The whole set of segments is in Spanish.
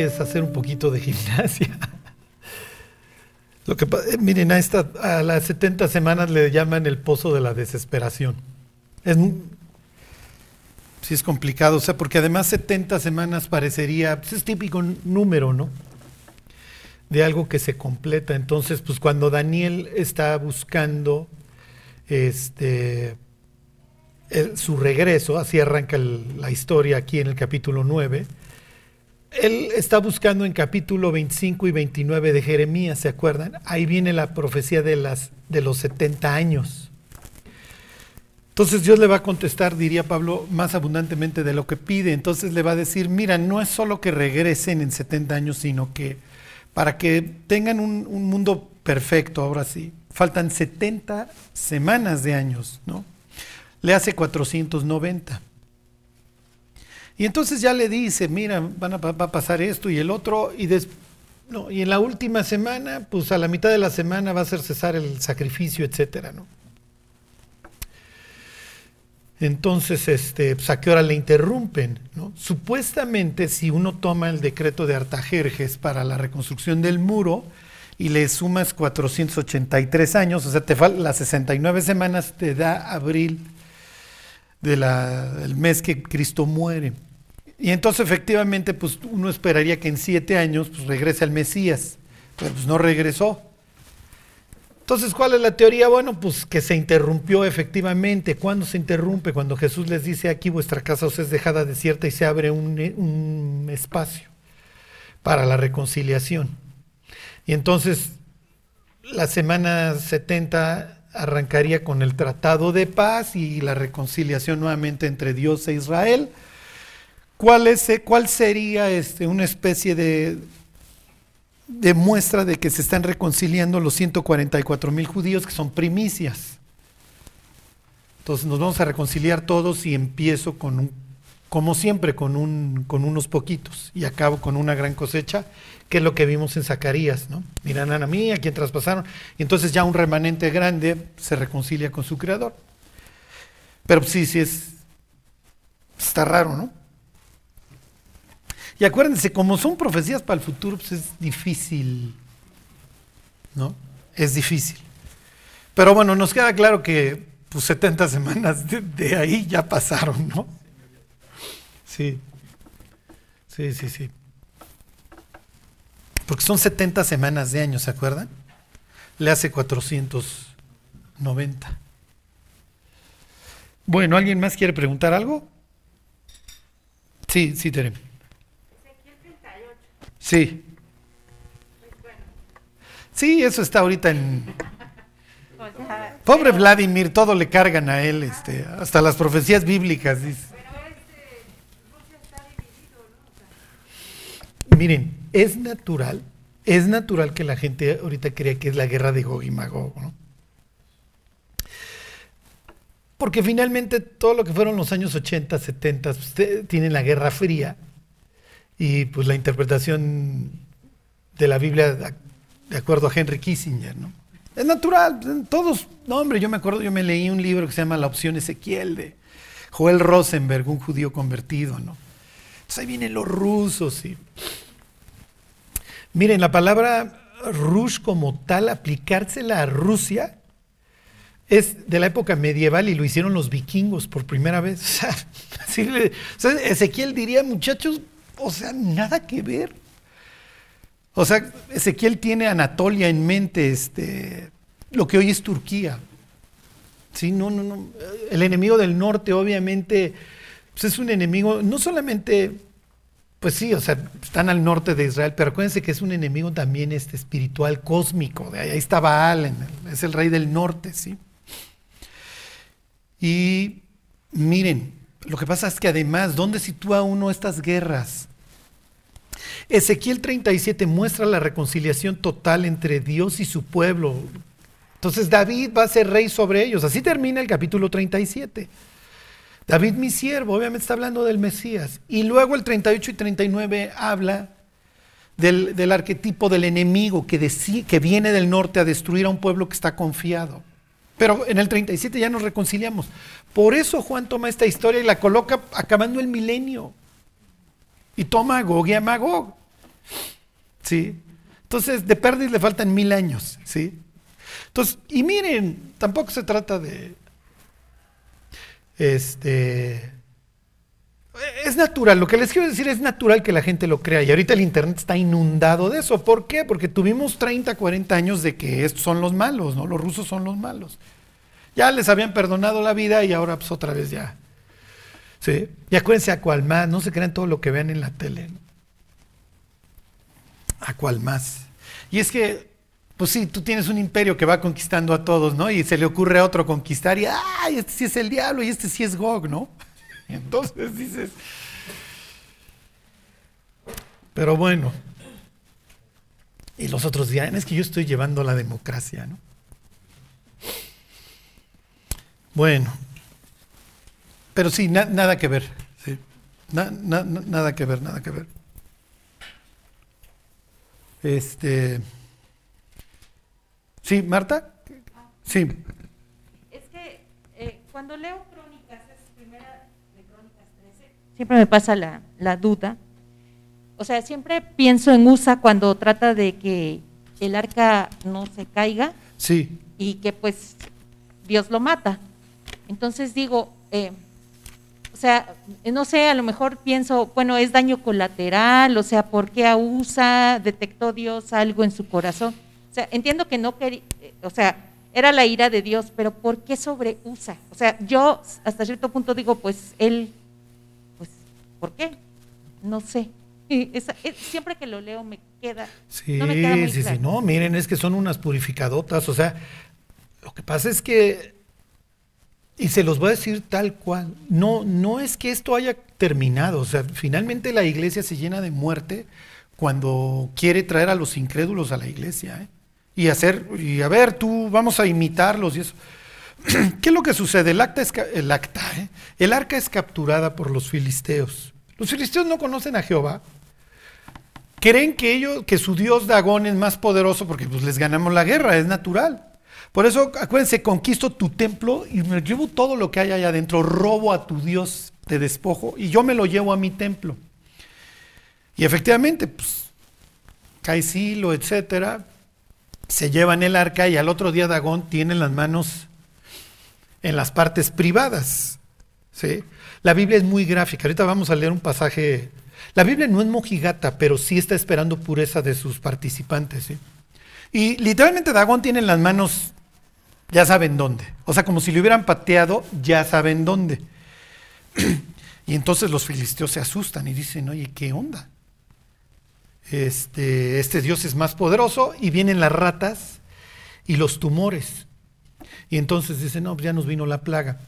es hacer un poquito de gimnasia. Lo que, eh, miren, a, las 70 semanas le llaman el pozo de la desesperación. Es, sí es complicado, o sea, porque además 70 semanas parecería, pues es típico número, ¿no? De algo que se completa. Entonces, pues cuando Daniel está buscando este, su regreso, así arranca la historia aquí en el capítulo 9, él está buscando en capítulo 25 y 29 de Jeremías, ¿se acuerdan? Ahí viene la profecía de, las, de los 70 años. Entonces Dios le va a contestar, diría Pablo, más abundantemente de lo que pide. Entonces le va a decir, mira, no es solo que regresen en 70 años, sino que para que tengan un, un mundo perfecto, ahora sí, faltan 70 semanas de años, ¿no? Le hace 490. Y entonces ya le dice, mira, van a, va a pasar esto y el otro, y, no, y en la última semana, pues a la mitad de la semana va a hacer cesar el sacrificio, etcétera, ¿no? Entonces, este, pues, ¿a qué hora le interrumpen? ¿no? Supuestamente, si uno toma el decreto de Artajerjes para la reconstrucción del muro y le sumas 483 años, o sea, te las 69 semanas te da abril del mes que Cristo muere. Y entonces efectivamente, pues uno esperaría que en siete años pues, regrese al Mesías, pero pues no regresó. Entonces, ¿cuál es la teoría? Bueno, pues que se interrumpió efectivamente. ¿Cuándo se interrumpe? Cuando Jesús les dice aquí vuestra casa os es dejada desierta y se abre un, un espacio para la reconciliación. Y entonces la semana 70 arrancaría con el tratado de paz y la reconciliación nuevamente entre Dios e Israel. ¿Cuál, es, cuál sería este, una especie de, de muestra de que se están reconciliando los 144 mil judíos que son primicias? Entonces nos vamos a reconciliar todos y empiezo con un, como siempre, con, un, con unos poquitos y acabo con una gran cosecha, que es lo que vimos en Zacarías, ¿no? Miran a mí, a quien traspasaron, y entonces ya un remanente grande se reconcilia con su creador. Pero sí, sí es, está raro, ¿no? Y acuérdense, como son profecías para el futuro, pues es difícil, ¿no? Es difícil. Pero bueno, nos queda claro que pues 70 semanas de, ahí ya pasaron, ¿no? Sí, sí, sí, sí. Porque son 70 semanas de años, ¿se acuerdan? Le hace 490. Bueno, ¿alguien más quiere preguntar algo? Sí, sí, tenemos. Sí. Sí, eso está ahorita en... Pobre Vladimir, todo le cargan a él, este, hasta las profecías bíblicas. Miren, es natural, es natural que la gente ahorita crea que es la guerra de Gog y Magog, ¿no? Porque finalmente todo lo que fueron los años 80, 70, pues, tienen la Guerra Fría y pues la interpretación de la Biblia de acuerdo a Henry Kissinger, ¿no? Es natural, todos, no hombre, yo me acuerdo, yo me leí un libro que se llama La opción Ezequiel de Joel Rosenberg, un judío convertido, ¿no? Entonces ahí vienen los rusos y... Miren, la palabra Rush como tal, aplicársela a Rusia, es de la época medieval y lo hicieron los vikingos por primera vez. O sea, Ezequiel diría, muchachos, o sea, nada que ver. O sea, Ezequiel tiene Anatolia en mente, este, lo que hoy es Turquía. Sí, no, no, no. El enemigo del norte, obviamente, pues es un enemigo, no solamente, pues sí, o sea, están al norte de Israel, pero acuérdense que es un enemigo también este, espiritual, cósmico. De ahí está Baal, es el rey del norte, sí. Y miren, lo que pasa es que además, ¿dónde sitúa uno estas guerras? Ezequiel 37 muestra la reconciliación total entre Dios y su pueblo. Entonces David va a ser rey sobre ellos. Así termina el capítulo 37. David mi siervo, obviamente está hablando del Mesías. Y luego el 38 y 39 habla del, arquetipo del enemigo que, que viene del norte a destruir a un pueblo que está confiado. Pero en el 37 ya nos reconciliamos. Por eso Juan toma esta historia y la coloca acabando el milenio. Y toma a Gog y a Magog. ¿Sí? Entonces, de Perdiz le faltan mil años, ¿sí? Entonces, y miren, tampoco se trata de, este, es natural, lo que les quiero decir es natural que la gente lo crea y ahorita el Internet está inundado de eso. ¿Por qué? Porque tuvimos 30, 40 años de que estos son los malos, ¿no? Los rusos son los malos. Ya les habían perdonado la vida y ahora pues otra vez ya. ¿Sí? Y acuérdense a cuál más, no se crean todo lo que vean en la tele. A cuál más. Y es que, pues sí, tú tienes un imperio que va conquistando a todos, ¿no? Y se le ocurre a otro conquistar y, ¡ay! Este sí es el diablo y este sí es Gog, ¿no? Entonces dices, pero bueno, y los otros dirán, es que yo estoy llevando la democracia, ¿no? Bueno, pero sí, nada que ver, sí. nada que ver, nada que ver. Este, sí, Marta, sí. Es que eh, cuando leo siempre me pasa la, la duda. O sea, siempre pienso en USA cuando trata de que el arca no se caiga. Sí. Y que pues Dios lo mata. Entonces digo, eh, o sea, no sé, a lo mejor pienso, bueno, es daño colateral, o sea, ¿por qué a USA detectó Dios algo en su corazón? O sea, entiendo que no quería, o sea, era la ira de Dios, pero ¿por qué sobre USA? O sea, yo hasta cierto punto digo, pues él ¿Por qué? No sé. siempre que lo leo me queda. Sí, no sí, sí. No, miren, es que son unas purificadotas. O sea, lo que pasa es que, y se los voy a decir tal cual, no, no es que esto haya terminado. O sea, finalmente la iglesia se llena de muerte cuando quiere traer a los incrédulos a la iglesia. ¿eh? Y hacer, y a ver, tú, vamos a imitarlos y eso. ¿Qué es lo que sucede? El, acta es, el, acta, ¿eh? el arca es capturada por los filisteos. Los filisteos no conocen a Jehová. Creen que ellos, que su dios Dagón es más poderoso porque pues, les ganamos la guerra, es natural. Por eso, acuérdense, conquisto tu templo y me llevo todo lo que hay allá adentro, robo a tu dios, te despojo y yo me lo llevo a mi templo. Y efectivamente, pues, cae Silo, etcétera, se llevan el arca y al otro día Dagón tiene las manos en las partes privadas. ¿sí? La Biblia es muy gráfica. Ahorita vamos a leer un pasaje. La Biblia no es mojigata, pero sí está esperando pureza de sus participantes. ¿sí? Y literalmente Dagón tiene en las manos, ya saben dónde. O sea, como si le hubieran pateado, ya saben dónde. y entonces los filisteos se asustan y dicen, oye, ¿qué onda? Este, este Dios es más poderoso y vienen las ratas y los tumores. Y entonces dicen, no, pues ya nos vino la plaga.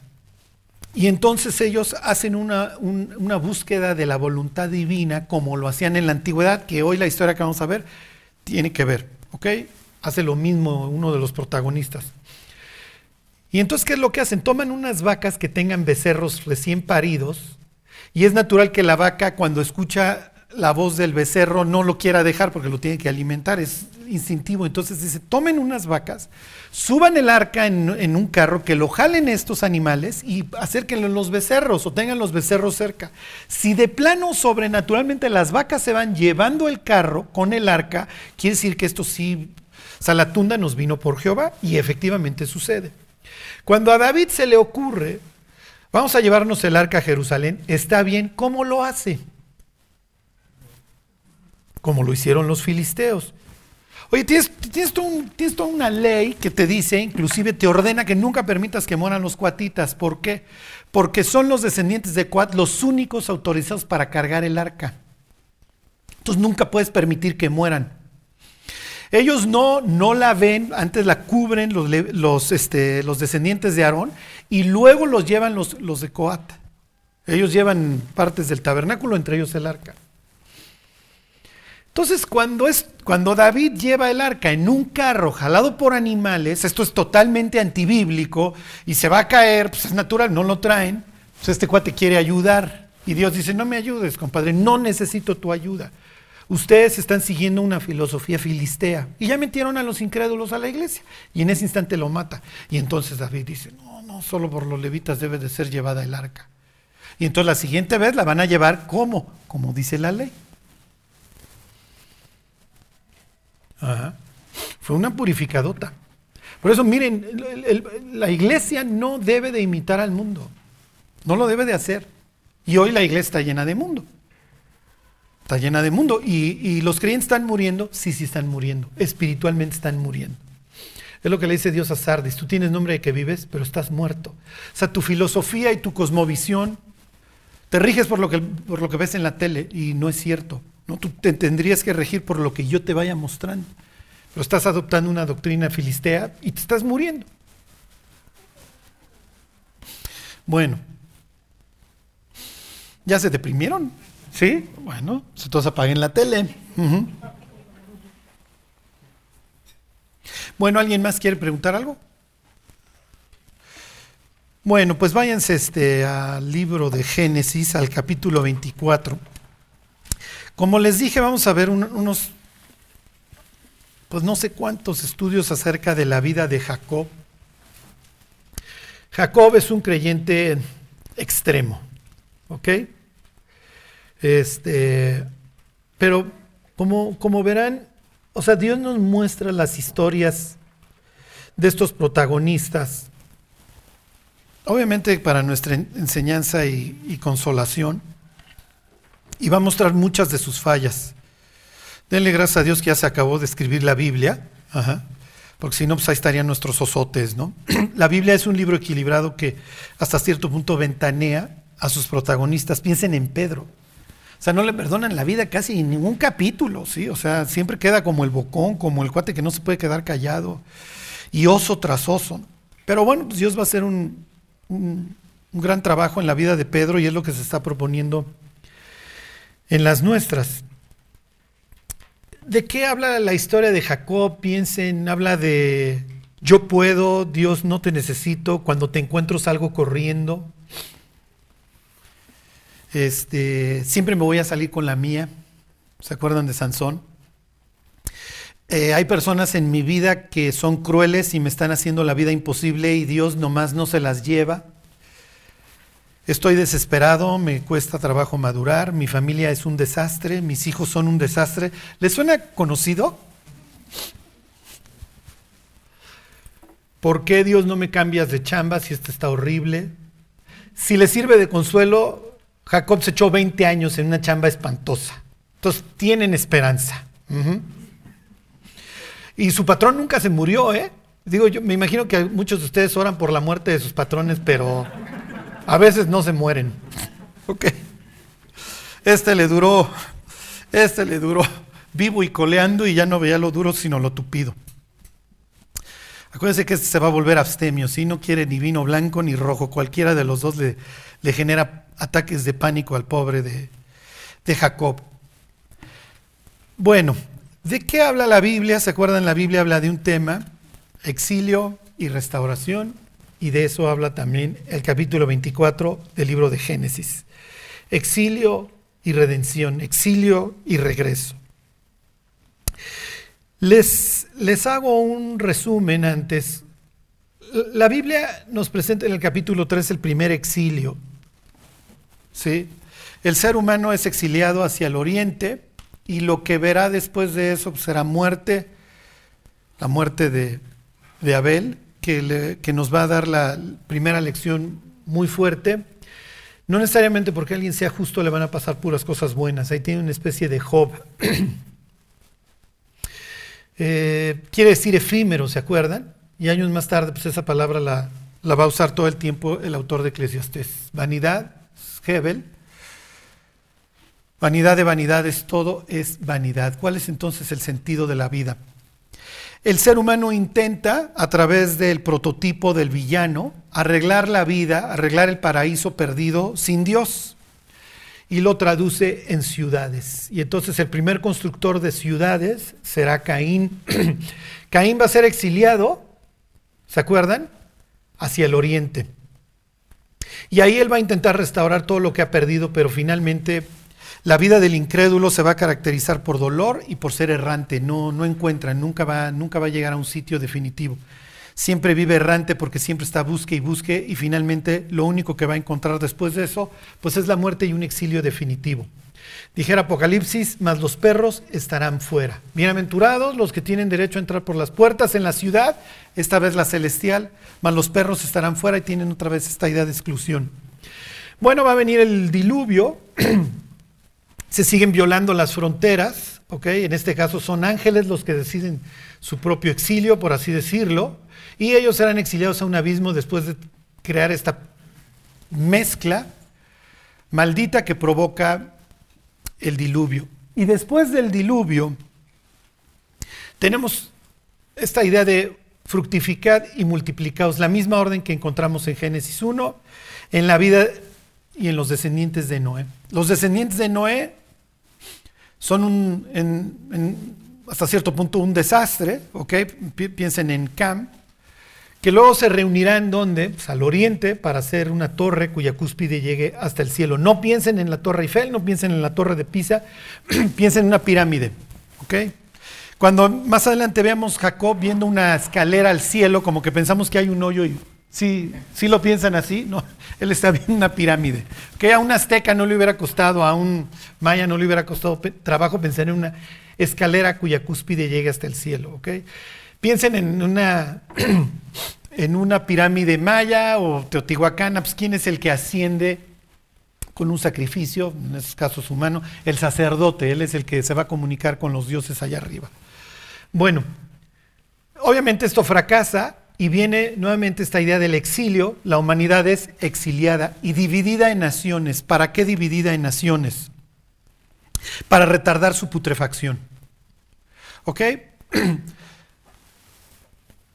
Y entonces ellos hacen una, una, búsqueda de la voluntad divina como lo hacían en la antigüedad, que hoy la historia que vamos a ver tiene que ver, ¿ok? Hace lo mismo uno de los protagonistas. Y entonces, ¿qué es lo que hacen? Toman unas vacas que tengan becerros recién paridos, y es natural que la vaca cuando escucha la voz del becerro no lo quiera dejar porque lo tiene que alimentar, es instintivo. Entonces dice, tomen unas vacas, suban el arca en, un carro, que lo jalen estos animales y acérquenlo los becerros o tengan los becerros cerca. Si de plano sobrenaturalmente las vacas se van llevando el carro con el arca, quiere decir que esto sí, Salatunda nos vino por Jehová y efectivamente sucede. Cuando a David se le ocurre, vamos a llevarnos el arca a Jerusalén, está bien, ¿cómo lo hace? Como lo hicieron los filisteos. Oye, tienes, tienes, toda una ley que te dice, inclusive te ordena que nunca permitas que mueran los cuatitas. ¿Por qué? Porque son los descendientes de Cuat los únicos autorizados para cargar el arca. Entonces nunca puedes permitir que mueran. Ellos no, no la ven, antes la cubren los, este, descendientes de Aarón y luego los llevan los de Coat. Ellos llevan partes del tabernáculo, entre ellos el arca. Entonces, cuando, es, cuando David lleva el arca en un carro jalado por animales, esto es totalmente antibíblico y se va a caer, pues es natural, no lo traen. Pues este cuate quiere ayudar. Y Dios dice, no me ayudes, compadre, no necesito tu ayuda. Ustedes están siguiendo una filosofía filistea. Y ya metieron a los incrédulos a la iglesia. Y en ese instante lo mata. Y entonces David dice, no, no, solo por los levitas debe de ser llevada el arca. Y entonces la siguiente vez la van a llevar como, como dice la ley. Fue una purificadota. Por eso, miren, la iglesia no debe de imitar al mundo. No lo debe de hacer. Y hoy la iglesia está llena de mundo. Está llena de mundo. Y, y los creyentes están muriendo. Sí, sí están muriendo. Espiritualmente están muriendo. Es lo que le dice Dios a Sardis. Tú tienes nombre de que vives, pero estás muerto. O sea, tu filosofía y tu cosmovisión te riges por lo que, por lo que ves en la tele y no es cierto. ¿No? Tú te tendrías que regir por lo que yo te vaya mostrando. Pero estás adoptando una doctrina filistea y te estás muriendo. Bueno, ¿ya se deprimieron? ¿Sí? Bueno, pues entonces apaguen la tele. Bueno, ¿alguien más quiere preguntar algo? Bueno, pues váyanse este, al libro de Génesis, al capítulo 24. Como les dije, vamos a ver unos, pues no sé cuántos estudios acerca de la vida de Jacob. Jacob es un creyente extremo, ¿ok? Este, pero como, como verán, o sea, Dios nos muestra las historias de estos protagonistas obviamente para nuestra enseñanza y, consolación, y va a mostrar muchas de sus fallas. Denle gracias a Dios que ya se acabó de escribir la Biblia, porque si no, pues ahí estarían nuestros osotes, ¿no? la Biblia es un libro equilibrado que hasta cierto punto ventanea a sus protagonistas. Piensen en Pedro. O sea, no le perdonan la vida casi en ningún capítulo, ¿sí? O sea, siempre queda como el bocón, como el cuate que no se puede quedar callado, y oso tras oso. Pero bueno, pues Dios va a hacer un, un, gran trabajo en la vida de Pedro y es lo que se está proponiendo en las nuestras. ¿De qué habla la historia de Jacob? Piensen, habla de yo puedo, Dios no te necesito, cuando te encuentro salgo corriendo. Este, siempre me voy a salir con la mía. ¿Se acuerdan de Sansón? Eh, hay personas en mi vida que son crueles y me están haciendo la vida imposible y Dios nomás no se las lleva. Estoy desesperado, me cuesta trabajo madurar, mi familia es un desastre, mis hijos son un desastre. ¿Les suena conocido? ¿Por qué Dios no me cambias de chamba si esto está horrible? Si le sirve de consuelo, Jacob se echó 20 años en una chamba espantosa. Entonces tienen esperanza. Y su patrón nunca se murió, ¿eh? Digo, yo me imagino que muchos de ustedes oran por la muerte de sus patrones, pero a veces no se mueren. Ok. Este le duró, este le duró vivo y coleando y ya no veía lo duro sino lo tupido. Acuérdense que este se va a volver abstemio, si no quiere ni vino blanco ni rojo, cualquiera de los dos le, genera ataques de pánico al pobre de, de Jacob. Bueno, ¿De qué habla la Biblia? ¿Se acuerdan? La Biblia habla de un tema, exilio y restauración, y de eso habla también el capítulo 24 del libro de Génesis. Exilio y redención, exilio y regreso. Les, les hago un resumen antes. La Biblia nos presenta en el capítulo 3 el primer exilio. ¿sí? El ser humano es exiliado hacia el oriente y lo que verá después de eso pues, será muerte, la muerte de, Abel, que, nos va a dar la primera lección muy fuerte. No necesariamente porque alguien sea justo le van a pasar puras cosas buenas, ahí tiene una especie de Job. Eh, quiere decir efímero, ¿se acuerdan? Y años más tarde, pues esa palabra la, la va a usar todo el tiempo el autor de Eclesiastes. Vanidad, Hebel, Vanidad de vanidades, todo es vanidad. ¿Cuál es entonces el sentido de la vida? El ser humano intenta, a través del prototipo del villano, arreglar la vida, arreglar el paraíso perdido sin Dios. Y lo traduce en ciudades. Y entonces el primer constructor de ciudades será Caín. Caín va a ser exiliado, ¿se acuerdan? Hacia el oriente. Y ahí él va a intentar restaurar todo lo que ha perdido, pero finalmente la vida del incrédulo se va a caracterizar por dolor y por ser errante, no, no encuentra, nunca va, nunca va a llegar a un sitio definitivo. Siempre vive errante porque siempre está busque y busque y finalmente lo único que va a encontrar después de eso, pues es la muerte y un exilio definitivo. Dijera Apocalipsis, mas los perros estarán fuera. Bienaventurados los que tienen derecho a entrar por las puertas en la ciudad, esta vez la celestial, mas los perros estarán fuera y tienen otra vez esta idea de exclusión. Bueno, va a venir el diluvio, se siguen violando las fronteras, ¿ok? En este caso son ángeles los que deciden su propio exilio, por así decirlo, y ellos serán exiliados a un abismo después de crear esta mezcla maldita que provoca el diluvio. Y después del diluvio, tenemos esta idea de fructificar y multiplicaos, la misma orden que encontramos en Génesis 1, en la vida y en los descendientes de Noé. Los descendientes de Noé son hasta cierto punto un desastre, ¿ok? Piensen en Cam, que luego se reunirá en donde, pues, al oriente, para hacer una torre cuya cúspide llegue hasta el cielo. No piensen en la torre Eiffel, no piensen en la torre de Pisa, piensen en una pirámide, ¿ok? Cuando más adelante veamos Jacob viendo una escalera al cielo, como que pensamos que hay un hoyo y sí, sí lo piensan así, no, él está viendo una pirámide. Que a un azteca no le hubiera costado, a un maya no le hubiera costado trabajo pensar en una escalera cuya cúspide llegue hasta el cielo, ¿ok? Piensen en una, en una pirámide maya o teotihuacana, pues ¿quién es el que asciende con un sacrificio, en esos casos humano? El sacerdote, él es el que se va a comunicar con los dioses allá arriba. Bueno, obviamente esto fracasa y viene nuevamente esta idea del exilio. La humanidad es exiliada y dividida en naciones. ¿Para qué dividida en naciones? Para retardar su putrefacción. ¿Ok?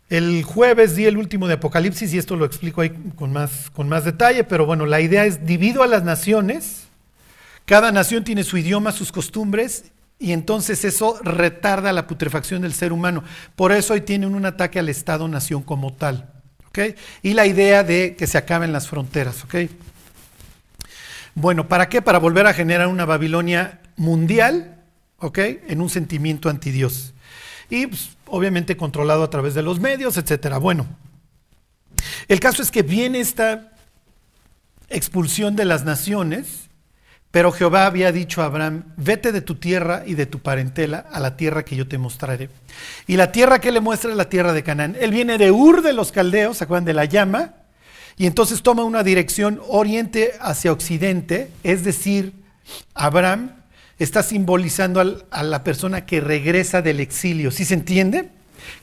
El jueves di el último de Apocalipsis y esto lo explico ahí con más, con más detalle, pero bueno, la idea es divido a las naciones, cada nación tiene su idioma, sus costumbres y entonces eso retarda la putrefacción del ser humano. Por eso hoy tienen un ataque al Estado-nación como tal. ¿okay? Y la idea de que se acaben las fronteras. ¿okay? Bueno, ¿para qué? Para volver a generar una Babilonia mundial ¿okay? en un sentimiento antidios. Y pues, obviamente controlado a través de los medios, etcétera. Bueno, el caso es que viene esta expulsión de las naciones, pero Jehová había dicho a Abraham, vete de tu tierra y de tu parentela a la tierra que yo te mostraré. Y la tierra que le muestra es la tierra de Canaán. Él viene de Ur de los caldeos, ¿se acuerdan de la llama? Y entonces toma una dirección oriente hacia occidente, es decir, Abraham está simbolizando a la persona que regresa del exilio. ¿Sí se entiende?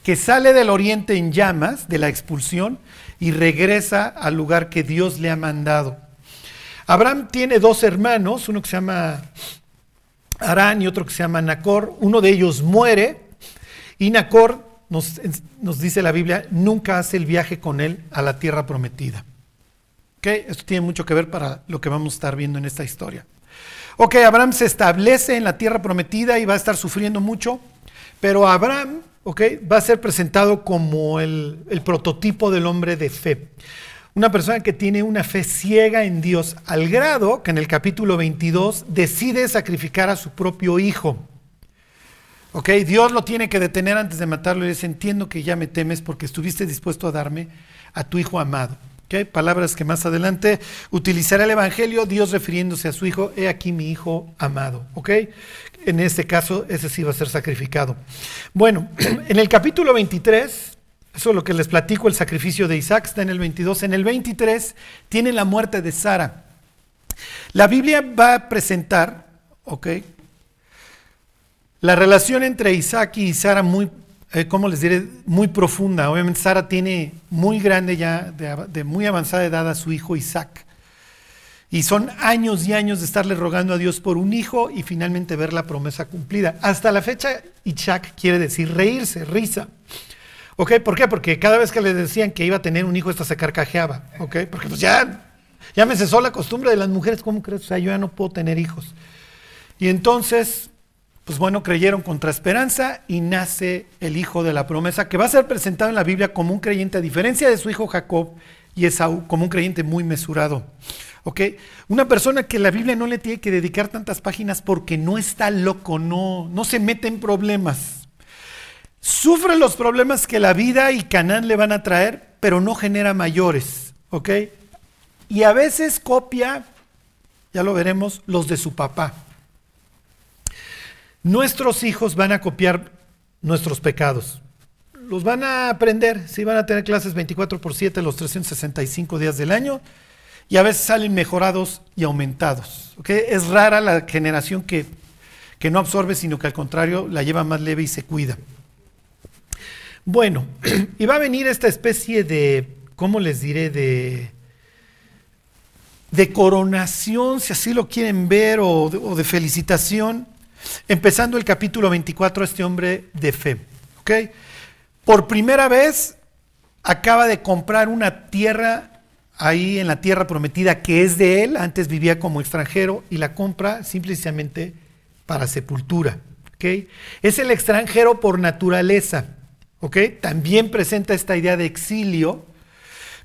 Que sale del oriente en llamas, de la expulsión, y regresa al lugar que Dios le ha mandado. Abraham tiene dos hermanos, uno que se llama Arán y otro que se llama Nacor. Uno de ellos muere y Nacor, nos, dice la Biblia, nunca hace el viaje con él a la tierra prometida. ¿Okay? Esto tiene mucho que ver para lo que vamos a estar viendo en esta historia. Ok, Abraham se establece en la tierra prometida y va a estar sufriendo mucho, pero Abraham, ok, va a ser presentado como el prototipo del hombre de fe. Una persona que tiene una fe ciega en Dios, al grado que en el capítulo 22 decide sacrificar a su propio hijo. Ok, Dios lo tiene que detener antes de matarlo y dice, entiendo que ya me temes porque estuviste dispuesto a darme a tu hijo amado. Palabras que más adelante utilizará el Evangelio, Dios refiriéndose a su hijo, he aquí mi hijo amado. ¿ok? En este caso, ese sí va a ser sacrificado. Bueno, en el capítulo 23, eso es lo que les platico, el sacrificio de Isaac está en el 22. En el 23 tiene la muerte de Sara. La Biblia va a presentar, ¿ok? La relación entre Isaac y Sara muy eh, ¿cómo les diré? Muy profunda. Obviamente Sara tiene muy grande ya, de, muy avanzada edad a su hijo Isaac. Y son años y años de estarle rogando a Dios por un hijo y finalmente ver la promesa cumplida. Hasta la fecha, Isaac quiere decir reírse, risa. ¿Ok? ¿Por qué? Porque cada vez que le decían que iba a tener un hijo, esta se carcajeaba. ¿Ok? Porque pues ya, ya me cesó la costumbre de las mujeres. ¿Cómo crees? O sea, yo ya no puedo tener hijos. Y entonces pues bueno, creyeron contra esperanza y nace el hijo de la promesa, que va a ser presentado en la Biblia como un creyente, a diferencia de su hijo Jacob y Esaú, como un creyente muy mesurado. ¿Ok? Una persona que la Biblia no le tiene que dedicar tantas páginas porque no está loco, no, no se mete en problemas. Sufre los problemas que la vida y Canaán le van a traer, pero no genera mayores. ¿Ok? Y a veces copia, ya lo veremos, los de su papá. nuestros hijos van a copiar nuestros pecados. Los van a aprender, sí van a tener clases 24 por 7 los 365 días del año y a veces salen mejorados y aumentados. Es rara la generación que, que no absorbe, sino que al contrario la lleva más leve y se cuida. Bueno, y va a venir esta especie de, ¿cómo les diré? De, de coronación, si así lo quieren ver, o de, felicitación, empezando el capítulo 24, este hombre de fe. Por primera vez acaba de comprar una tierra ahí en la tierra prometida que es de él, antes vivía como extranjero y la compra simplemente para sepultura. Es el extranjero por naturaleza. También presenta esta idea de exilio,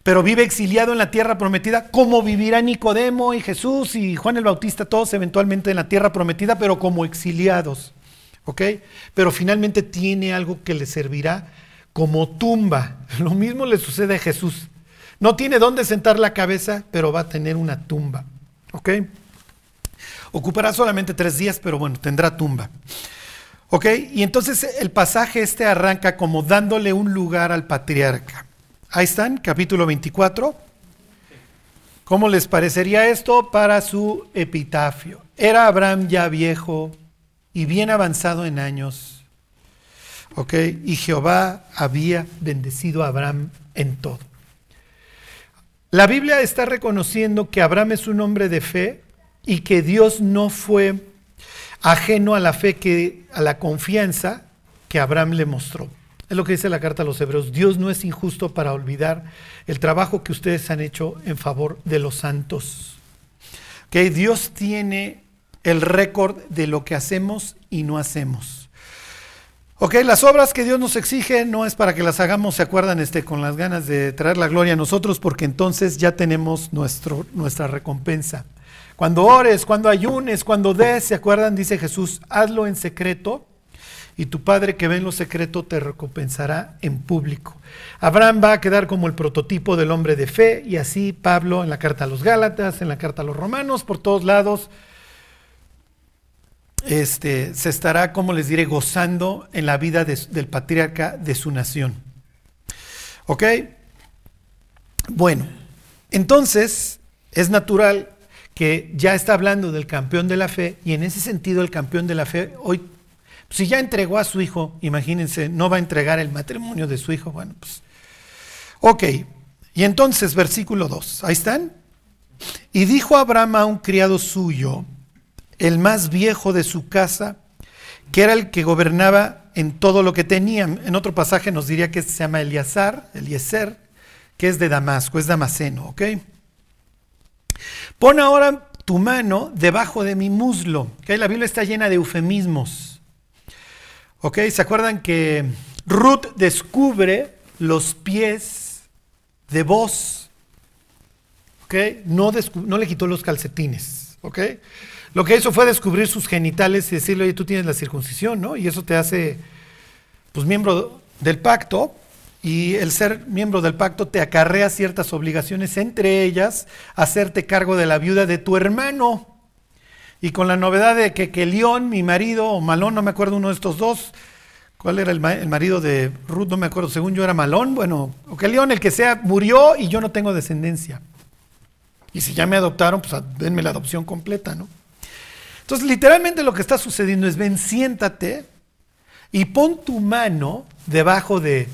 pero vive exiliado en la tierra prometida, como vivirá Nicodemo y Jesús y Juan el Bautista, todos eventualmente en la tierra prometida, pero como exiliados. ¿Ok? Pero finalmente tiene algo que le servirá como tumba. Lo mismo le sucede a Jesús. No tiene dónde sentar la cabeza, pero va a tener una tumba. ¿Ok? Ocupará solamente tres días, pero bueno, tendrá tumba. ¿Ok? Y entonces el pasaje este arranca como dándole un lugar al patriarca. Ahí están, capítulo 24. ¿Cómo les parecería esto para su epitafio? Era Abraham ya viejo y bien avanzado en años. ¿Ok? Y Jehová había bendecido a Abraham en todo. La Biblia está reconociendo que Abraham es un hombre de fe y que Dios no fue ajeno a la fe, que, a la confianza que Abraham le mostró. Es lo que dice la carta a los hebreos. Dios no es injusto para olvidar el trabajo que ustedes han hecho en favor de los santos. Que Dios tiene el récord de lo que hacemos y no hacemos. Ok, las obras que Dios nos exige no es para que las hagamos, se acuerdan, este, con las ganas de traer la gloria a nosotros, porque entonces ya tenemos nuestro, nuestra recompensa. Cuando ores, cuando ayunes, cuando des, ¿se acuerdan? Dice Jesús, hazlo en secreto y tu Padre que ve en lo secreto te recompensará en público. Abraham va a quedar como el prototipo del hombre de fe y así Pablo en la carta a los Gálatas, en la carta a los Romanos, por todos lados, este, se estará, como les diré, gozando en la vida del patriarca de su nación. ¿Ok? Bueno, entonces es natural que ya está hablando del campeón de la fe y en ese sentido el campeón de la fe hoy, si ya entregó a su hijo, imagínense, no va a entregar el matrimonio de su hijo, bueno, pues, ok, y entonces versículo 2, ahí están. Y dijo Abraham a un criado suyo, el más viejo de su casa, que era el que gobernaba en todo lo que tenía. En otro pasaje nos diría que se llama Eliazar, Eliezer, que es de Damasco, es damasceno, ¿ok? Pon ahora tu mano debajo de mi muslo. La Biblia está llena de eufemismos. ¿Ok? ¿Se acuerdan que Ruth descubre los pies de vos? ¿Ok? No, no le quitó los calcetines. ¿Ok? Lo que hizo fue descubrir sus genitales y decirle, oye, tú tienes la circuncisión, ¿no? Y eso te hace, pues, miembro del pacto y el ser miembro del pacto te acarrea ciertas obligaciones, entre ellas hacerte cargo de la viuda de tu hermano. Y con la novedad de que, que León, mi marido, o Malón, no me acuerdo uno de estos dos, ¿cuál era el, marido de Ruth? No me acuerdo, según yo era Malón, bueno, o que León, el que sea, murió y yo no tengo descendencia. Y si ya me adoptaron, pues denme la adopción completa, ¿no? Entonces, literalmente lo que está sucediendo es, ven, siéntate y pon tu mano debajo de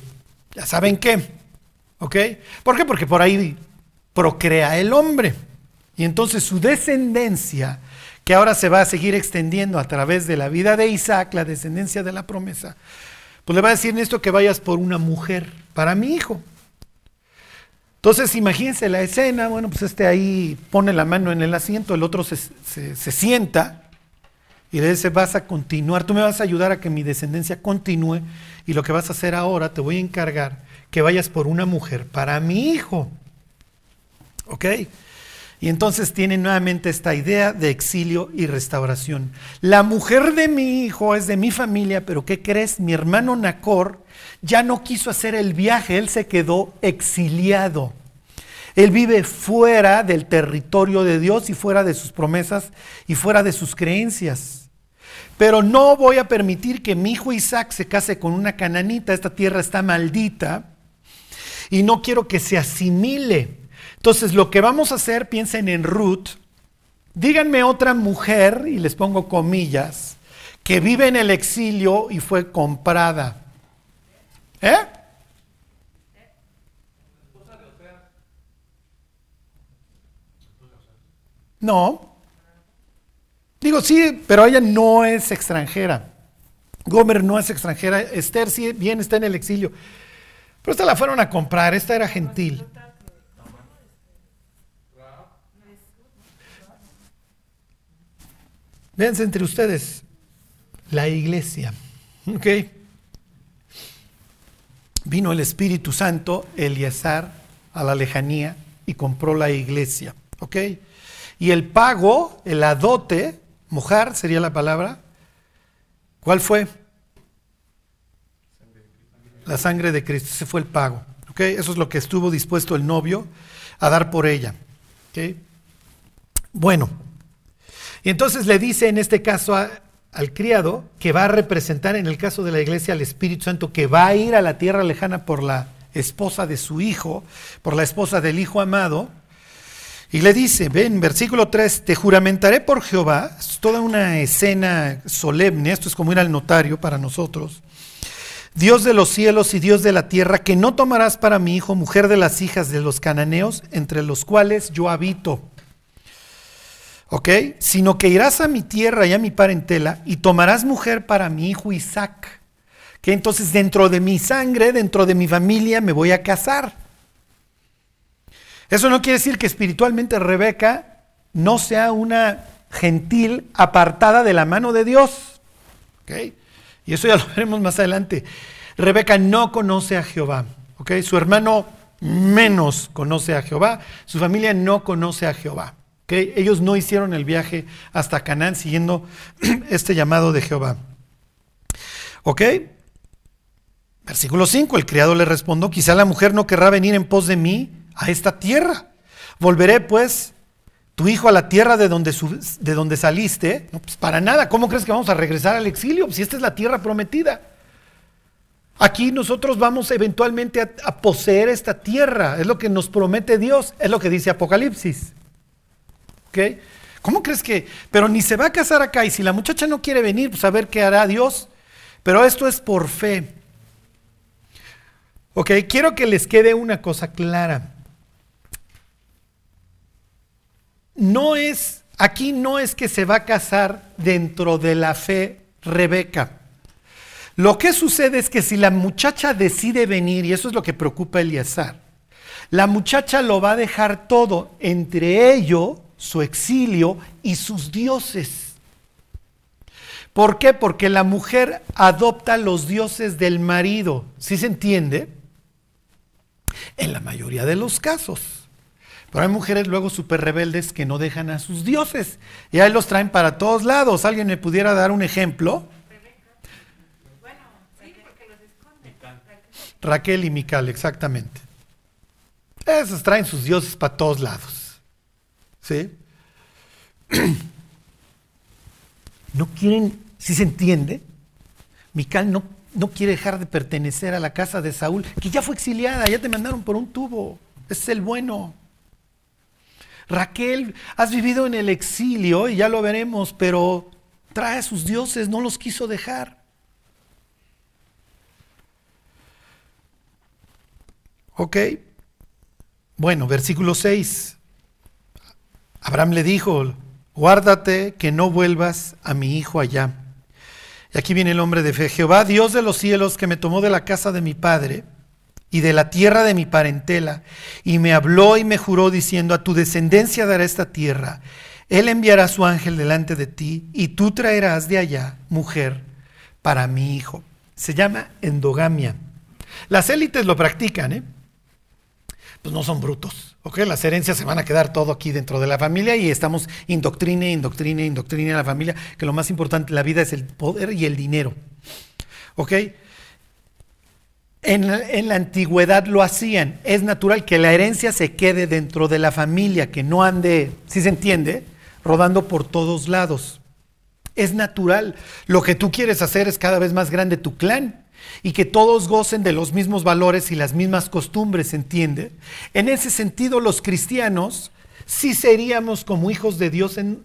ya saben qué. ¿Ok? ¿Por qué? Porque por ahí procrea el hombre. Y entonces su descendencia, que ahora se va a seguir extendiendo a través de la vida de Isaac, la descendencia de la promesa, pues le va a decir en esto que vayas por una mujer para mi hijo. Entonces imagínense la escena, bueno, pues este ahí pone la mano en el asiento, el otro se, se sienta y le dice, vas a continuar, tú me vas a ayudar a que mi descendencia continúe y lo que vas a hacer ahora, te voy a encargar que vayas por una mujer para mi hijo. ¿Ok? Y entonces tiene nuevamente esta idea de exilio y restauración. La mujer de mi hijo es de mi familia, pero ¿qué crees? Mi hermano Nacor ya no quiso hacer el viaje, él se quedó exiliado. Él vive fuera del territorio de Dios y fuera de sus promesas y fuera de sus creencias. Pero no voy a permitir que mi hijo Isaac se case con una cananita, esta tierra está maldita, y no quiero que se asimile. Entonces, lo que vamos a hacer, piensen en Ruth, díganme otra mujer, y les pongo comillas, que vive en el exilio y fue comprada. ¿Eh? No. Digo, sí, pero ella no es extranjera. Gomer no es extranjera. Esther sí, bien está en el exilio. Pero esta la fueron a comprar, esta era gentil. Véanse entre ustedes, la iglesia. ¿Ok? Vino el Espíritu Santo, Eliezer, a la lejanía y compró la iglesia. ¿Ok? Y el pago, el adote, mojar sería la palabra, ¿cuál fue? La sangre de Cristo, ese fue el pago. ¿ok? Eso es lo que estuvo dispuesto el novio a dar por ella. Bueno, y entonces le dice en este caso al criado que va a representar en el caso de la iglesia al Espíritu Santo, que va a ir a la tierra lejana por la esposa de su hijo, por la esposa del hijo amado, y le dice, ven, versículo 3, te juramentaré por Jehová, es toda una escena solemne, esto es como ir al notario para nosotros. Dios de los cielos y Dios de la tierra, que no tomarás para mi hijo mujer de las hijas de los cananeos, entre los cuales yo habito. ¿Ok? Sino que irás a mi tierra y a mi parentela y tomarás mujer para mi hijo Isaac. Que entonces dentro de mi sangre, dentro de mi familia, me voy a casar. Eso no quiere decir que espiritualmente Rebeca no sea una gentil apartada de la mano de Dios. Y eso ya lo veremos más adelante. Rebeca no conoce a Jehová. Su hermano menos conoce a Jehová. Su familia no conoce a Jehová. Ellos no hicieron el viaje hasta Canaán siguiendo este llamado de Jehová. ¿Ok? Versículo 5, el criado le respondió, quizá la mujer no querrá venir en pos de mí a esta tierra. Volveré pues tu hijo a la tierra de donde, de donde saliste. No, pues para nada, ¿cómo crees que vamos a regresar al exilio? Si esta es la tierra prometida. Aquí nosotros vamos eventualmente a, poseer esta tierra. Es lo que nos promete Dios. Es lo que dice Apocalipsis. ¿Ok? ¿Cómo crees que? Pero ni se va a casar acá. Y si la muchacha no quiere venir, pues a ver qué hará Dios. Pero esto es por fe. Ok, quiero que les quede una cosa clara. No es, aquí no es que se va a casar dentro de la fe Rebeca. Lo que sucede es que si la muchacha decide venir, y eso es lo que preocupa a Eliezer, la muchacha lo va a dejar todo, entre ello, su exilio y sus dioses. ¿Por qué? Porque la mujer adopta los dioses del marido. ¿Sí se entiende? En la mayoría de los casos. Pero hay mujeres luego súper rebeldes que no dejan a sus dioses. Y ahí los traen para todos lados. ¿Alguien me pudiera dar un ejemplo? Raquel y Mical, exactamente. Esos traen sus dioses para todos lados. ¿Sí? No quieren, si se entiende, Mical no, no quiere dejar de pertenecer a la casa de Saúl, que ya fue exiliada, ya te mandaron por un tubo. es el bueno. Raquel, has vivido en el exilio y ya lo veremos, pero trae a sus dioses, no los quiso dejar. Ok. Bueno, versículo 6. Abraham le dijo, guárdate que no vuelvas a mi hijo allá. Y aquí viene el hombre de fe. Jehová, Dios de los cielos, que me tomó de la casa de mi padre y de la tierra de mi parentela, y me habló y me juró diciendo, a tu descendencia dará esta tierra, él enviará su ángel delante de ti, y tú traerás de allá mujer para mi hijo. Se llama endogamia. Las élites lo practican, ¿eh? Pues no son brutos, ¿ok? Las herencias se van a quedar todo aquí dentro de la familia y estamos indoctrine, indoctrine, indoctrine a la familia, que lo más importante la vida es el poder y el dinero, ¿ok? En, la antigüedad lo hacían. Es natural que la herencia se quede dentro de la familia, que no ande, si se entiende, rodando por todos lados. Es natural. Lo que tú quieres hacer es cada vez más grande tu clan y que todos gocen de los mismos valores y las mismas costumbres, ¿entiende? En ese sentido, los cristianos sí seríamos como hijos de Dios en,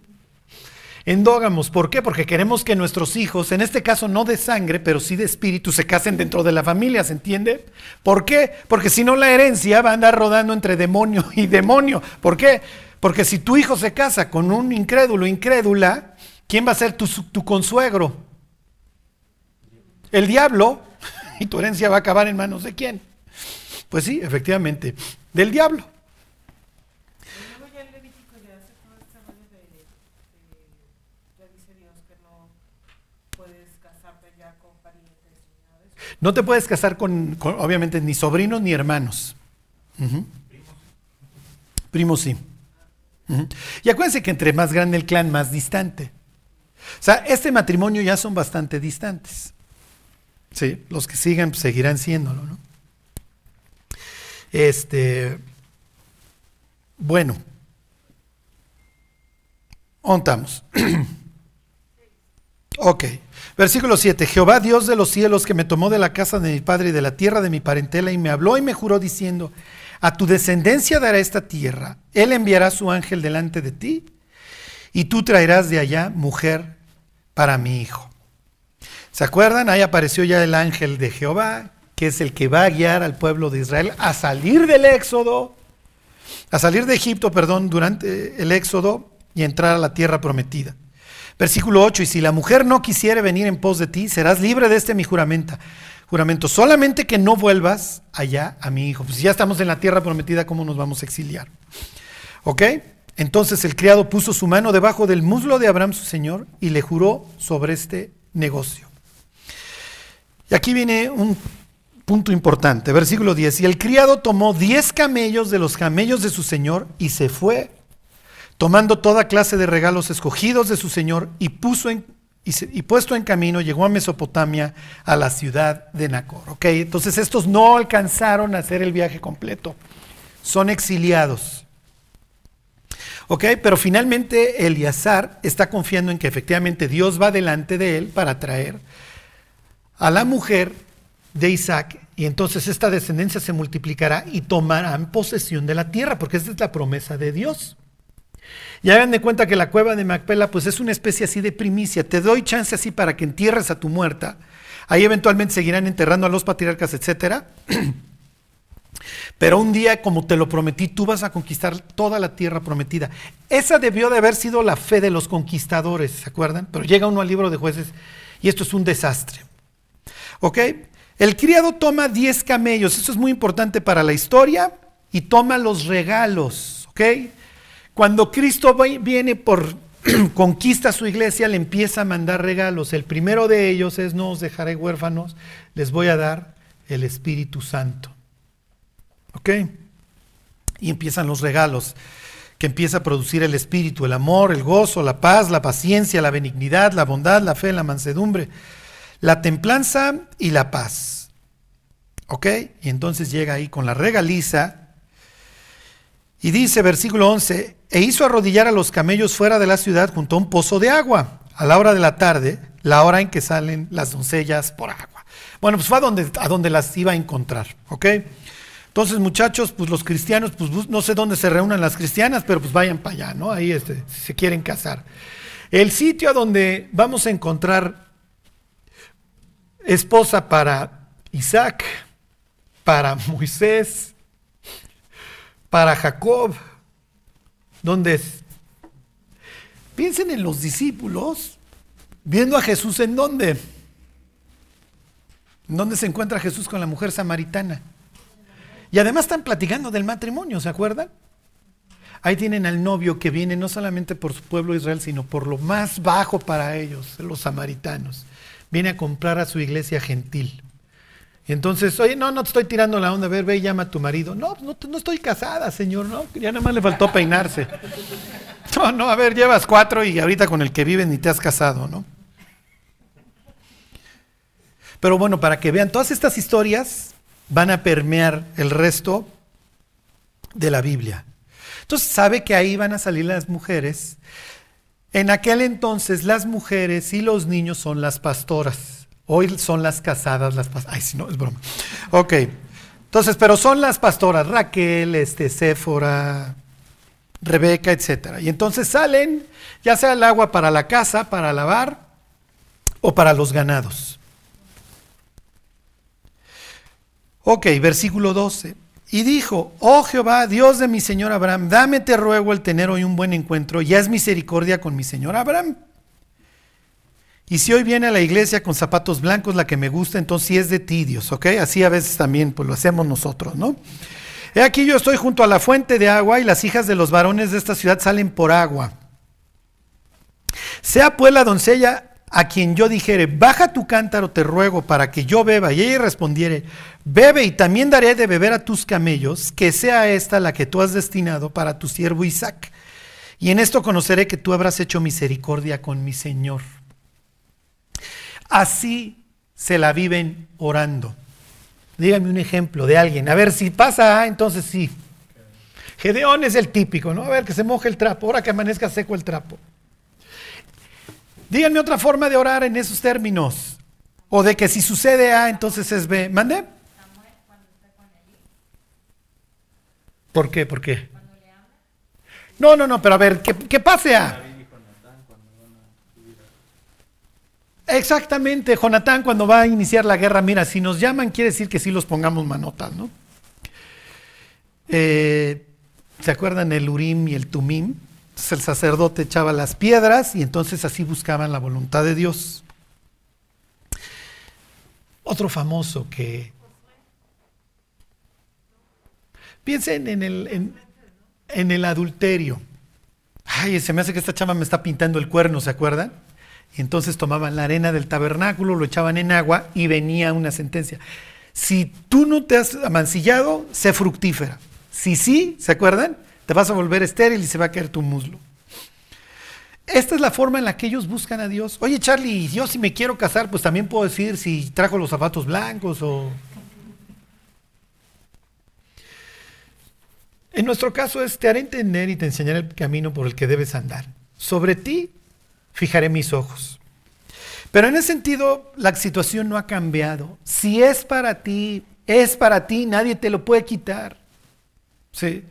endógamos. ¿Por qué? Porque queremos que nuestros hijos, en este caso no de sangre, pero sí de espíritu, se casen dentro de la familia, ¿se entiende? ¿Por qué? Porque si no la herencia va a andar rodando entre demonio y demonio. ¿Por qué? Porque si tu hijo se casa con un incrédulo, incrédula, ¿quién va a ser tu, tu consuegro? El diablo. Y tu herencia va a acabar en manos de quién? Pues sí, efectivamente, del diablo. No te puedes casar con, obviamente, ni sobrinos ni hermanos. Primos sí. Y acuérdense que entre más grande el clan, más distante. O sea, este matrimonio ya son bastante distantes. Sí, los que sigan pues, seguirán siéndolo, ¿no? Este, bueno, ¿Ontamos? ok. Versículo 7. Jehová Dios de los cielos que me tomó de la casa de mi padre y de la tierra de mi parentela y me habló y me juró diciendo, a tu descendencia dará esta tierra, él enviará su ángel delante de ti y tú traerás de allá mujer para mi hijo. ¿Se acuerdan? Ahí apareció ya el ángel de Jehová, que es el que va a guiar al pueblo de Israel a salir del éxodo, a salir de Egipto, perdón, durante el éxodo y entrar a la tierra prometida. Versículo 8, y si la mujer no quisiere venir en pos de ti, serás libre de este mi juramento. Juramento, solamente que no vuelvas allá a mi hijo. Pues ya estamos en la tierra prometida, ¿cómo nos vamos a exiliar? ¿Ok? Entonces el criado puso su mano debajo del muslo de Abraham su señor y le juró sobre este negocio. Y aquí viene un punto importante, versículo 10. Y el criado tomó 10 camellos de los camellos de su señor y se fue tomando toda clase de regalos escogidos de su Señor y, puso y, puesto en camino, llegó a Mesopotamia, a la ciudad de Nacor. ¿Okay? Entonces estos no alcanzaron a hacer el viaje completo, son exiliados. ¿Ok? Pero finalmente Eliazar está confiando en que efectivamente Dios va delante de él para traer a la mujer de Isaac y entonces esta descendencia se multiplicará y tomarán posesión de la tierra, porque esta es la promesa de Dios. Y hagan de cuenta que la cueva de Macpela pues es una especie así de primicia. Te doy chance así para que entierres a tu muerta. Ahí eventualmente seguirán enterrando a los patriarcas, etcétera. Pero un día, como te lo prometí, tú vas a conquistar toda la tierra prometida. Esa debió de haber sido la fe de los conquistadores, ¿se acuerdan? Pero llega uno al libro de jueces y esto es un desastre. ¿Ok? El criado toma 10 camellos, eso es muy importante para la historia, y toma los regalos, ¿ok? Cuando Cristo viene por conquista su iglesia, le empieza a mandar regalos. El primero de ellos es, no os dejaré huérfanos, les voy a dar el Espíritu Santo. ¿Ok? Y empiezan los regalos que empieza a producir el Espíritu, el amor, el gozo, la paz, la paciencia, la benignidad, la bondad, la fe, la mansedumbre, la templanza y la paz. ¿Ok? Y entonces llega ahí con la regaliza y dice, versículo 11, e hizo arrodillar a los camellos fuera de la ciudad junto a un pozo de agua, a la hora de la tarde, la hora en que salen las doncellas por agua. Bueno, pues fue a donde, a donde las iba a encontrar, ¿ok? Entonces, muchachos, pues los cristianos, pues no sé dónde se reúnan las cristianas, pero pues vayan para allá, ¿no? Ahí este, si se quieren casar. El sitio a donde vamos a encontrar esposa para Isaac, para Moisés, para Jacob, ¿dónde es? Piensen en los discípulos viendo a Jesús en dónde. ¿En dónde se encuentra Jesús con la mujer samaritana? Y además están platicando del matrimonio, ¿se acuerdan? Ahí tienen al novio que viene no solamente por su pueblo Israel, sino por lo más bajo para ellos, los samaritanos. Viene a comprar a su iglesia gentil. Entonces, oye, no, no te estoy tirando la onda, a ver, ve y llama a tu marido. No, no, no estoy casada, señor, no, ya nada más le faltó peinarse. No, no, a ver, llevas cuatro y ahorita con el que vives ni te has casado, ¿no? Pero bueno, para que vean, todas estas historias van a permear el resto de la Biblia. Entonces sabe que ahí van a salir las mujeres En aquel entonces las mujeres y los niños son las pastoras. Hoy son las casadas, las pastoras. Ay, si no, es broma. Ok. Entonces, pero son las pastoras, Raquel, este, Séfora, Rebeca, etc. Y entonces salen, ya sea el agua para la casa, para lavar o para los ganados. Ok, versículo 12. Y dijo, oh Jehová, Dios de mi señor Abraham, dame te ruego el tener hoy un buen encuentro y haz misericordia con mi señor Abraham. Y si hoy viene a la iglesia con zapatos blancos, la que me gusta, entonces sí es de ti, Dios, ¿ok? Así a veces también pues lo hacemos nosotros, ¿no? He aquí yo estoy junto a la fuente de agua y las hijas de los varones de esta ciudad salen por agua. Sea pues la doncella a quien yo dijere, baja tu cántaro, te ruego, para que yo beba, y ella respondiere, bebe y también daré de beber a tus camellos, que sea esta la que tú has destinado para tu siervo Isaac. Y en esto conoceré que tú habrás hecho misericordia con mi Señor. Así se la viven orando. Dígame un ejemplo de alguien. A ver, si pasa entonces sí. Gedeón es el típico, ¿no? A ver, que se moje el trapo, ahora que amanezca seco el trapo. Díganme otra forma de orar en esos términos. O de que si sucede A, entonces es B. ¿Mande? ¿Por qué? ¿Por qué? No, no, no, pero a ver, ¿qué, pase A? Exactamente, Jonatán cuando va a iniciar la guerra, mira, si nos llaman quiere decir que sí los pongamos manotas, ¿no? Eh, ¿Se acuerdan el Urim y el Tumim? el sacerdote echaba las piedras y entonces así buscaban la voluntad de Dios. Otro famoso que... Piensen en el, en, el adulterio. Ay, se me hace que esta chama me está pintando el cuerno, ¿se acuerdan? Y entonces tomaban la arena del tabernáculo, lo echaban en agua y venía una sentencia. Si tú no te has amancillado, sé fructífera. Si sí, ¿se acuerdan? te vas a volver estéril y se va a caer tu muslo. Esta es la forma en la que ellos buscan a Dios. Oye, Charlie, yo si me quiero casar, pues también puedo decir si trajo los zapatos blancos o... En nuestro caso es, te haré entender y te enseñaré el camino por el que debes andar. Sobre ti fijaré mis ojos. Pero en ese sentido, la situación no ha cambiado. Si es para ti, es para ti, nadie te lo puede quitar. ¿Sí?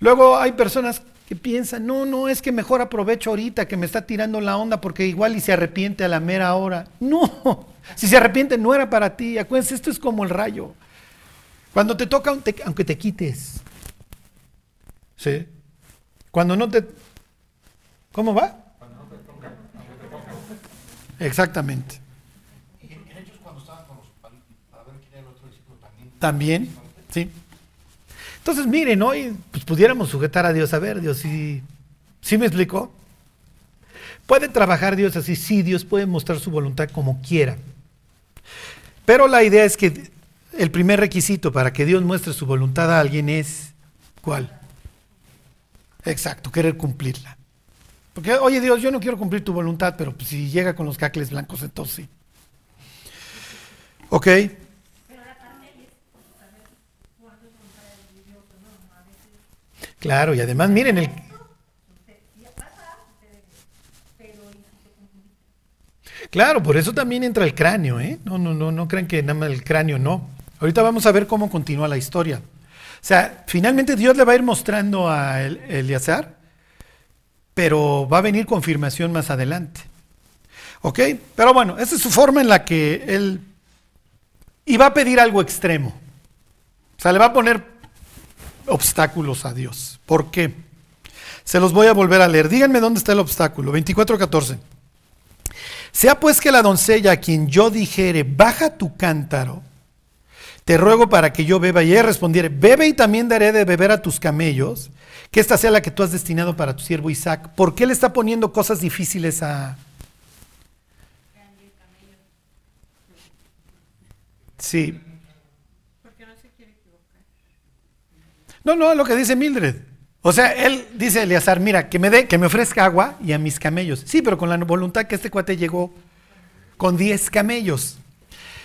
Luego hay personas que piensan, no, no, es que mejor aprovecho ahorita que me está tirando la onda porque igual y se arrepiente a la mera hora. No, si se arrepiente no era para ti. Acuérdense, esto es como el rayo. Cuando te toca, aunque te quites. ¿Sí? Cuando no te... ¿Cómo va? Exactamente. También, sí. Entonces, miren, hoy pues, pudiéramos sujetar a Dios. A ver, Dios, ¿sí, ¿sí me explicó? ¿Puede trabajar Dios así? Sí, Dios puede mostrar su voluntad como quiera. Pero la idea es que el primer requisito para que Dios muestre su voluntad a alguien es, ¿cuál? Exacto, querer cumplirla. Porque, oye Dios, yo no quiero cumplir tu voluntad, pero pues, si llega con los cacles blancos, entonces sí. ¿Ok? Claro, y además miren el... Claro, por eso también entra el cráneo, ¿eh? No, no, no, no crean que nada más el cráneo no. Ahorita vamos a ver cómo continúa la historia. O sea, finalmente Dios le va a ir mostrando a Eleazar, pero va a venir confirmación más adelante. ¿Ok? Pero bueno, esa es su forma en la que él... Y va a pedir algo extremo. O sea, le va a poner obstáculos a Dios. ¿Por qué? Se los voy a volver a leer. Díganme dónde está el obstáculo. 24.14. Sea pues que la doncella a quien yo dijere, baja tu cántaro, te ruego para que yo beba. Y ella respondiere, bebe y también daré de beber a tus camellos, que esta sea la que tú has destinado para tu siervo Isaac. ¿Por qué le está poniendo cosas difíciles a... Sí, No, no, lo que dice Mildred. O sea, él dice Eleazar, mira, que me dé, que me ofrezca agua y a mis camellos. Sí, pero con la voluntad que este cuate llegó con 10 camellos.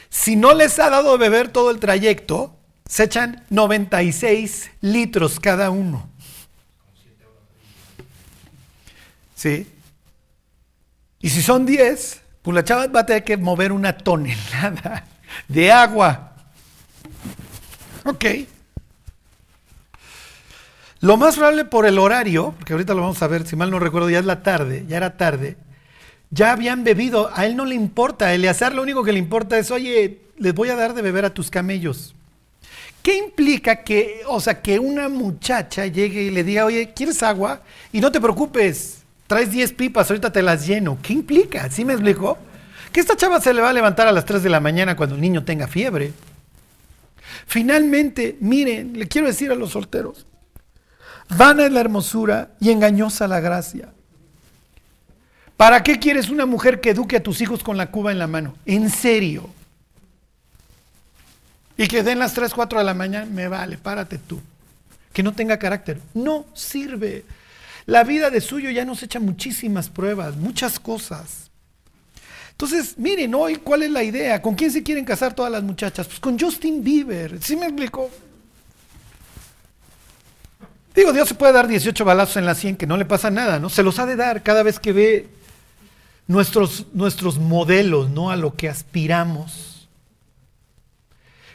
Si no les ha dado de beber todo el trayecto, se echan 96 litros cada uno. ¿Sí? Y si son 10, pues la chava va a tener que mover una tonelada de agua. Ok. Lo más probable por el horario, porque ahorita lo vamos a ver, si mal no recuerdo, ya es la tarde, ya era tarde, ya habían bebido, a él no le importa, Eleazar lo único que le importa es, oye, les voy a dar de beber a tus camellos. ¿Qué implica que, o sea, que una muchacha llegue y le diga, oye, ¿quieres agua? Y no te preocupes, traes 10 pipas, ahorita te las lleno. ¿Qué implica? ¿Sí me explico? Que esta chava se le va a levantar a las 3 de la mañana cuando el niño tenga fiebre. Finalmente, miren, le quiero decir a los solteros, vana es la hermosura y engañosa la gracia. ¿Para qué quieres una mujer que eduque a tus hijos con la cuba en la mano? En serio. Y que den las 3, 4 de la mañana, me vale, párate tú. Que no tenga carácter. No sirve. La vida de suyo ya nos echa muchísimas pruebas, muchas cosas. Entonces, miren, hoy, ¿cuál es la idea? ¿Con quién se quieren casar todas las muchachas? Pues con Justin Bieber. ¿Sí me explicó? Digo, Dios se puede dar 18 balazos en la 100 que no le pasa nada, ¿no? Se los ha de dar cada vez que ve nuestros, nuestros modelos, ¿no? A lo que aspiramos.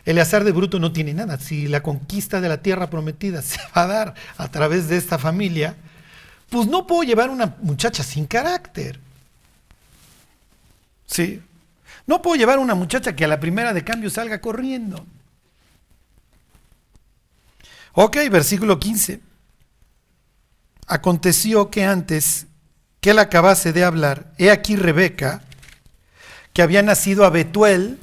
Eleazar de Bruto no tiene nada. Si la conquista de la tierra prometida se va a dar a través de esta familia, pues no puedo llevar una muchacha sin carácter. ¿Sí? No puedo llevar una muchacha que a la primera de cambio salga corriendo. Ok, versículo 15. Aconteció que antes que él acabase de hablar, he aquí Rebeca, que había nacido a Betuel,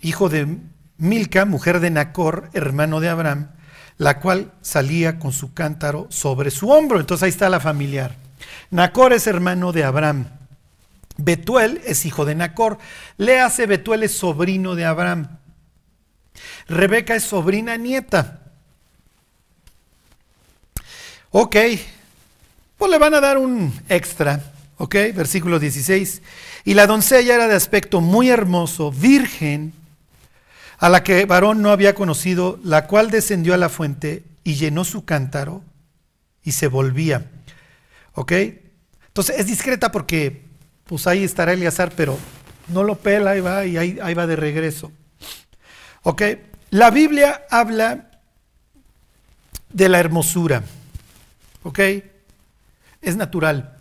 hijo de Milca, mujer de Nacor, hermano de Abraham, la cual salía con su cántaro sobre su hombro. Entonces ahí está la familiar. Nacor es hermano de Abraham. Betuel es hijo de Nacor. Le hace Betuel es sobrino de Abraham. Rebeca es sobrina nieta. Ok, pues le van a dar un extra, ok, versículo 16. Y la doncella era de aspecto muy hermoso, virgen, a la que varón no había conocido, la cual descendió a la fuente y llenó su cántaro y se volvía. ¿Ok? Entonces es discreta porque pues ahí estará Eleazar, pero no lo pela, ahí va y ahí, va de regreso. ¿Ok? La Biblia habla de la hermosura. ¿Ok? Es natural.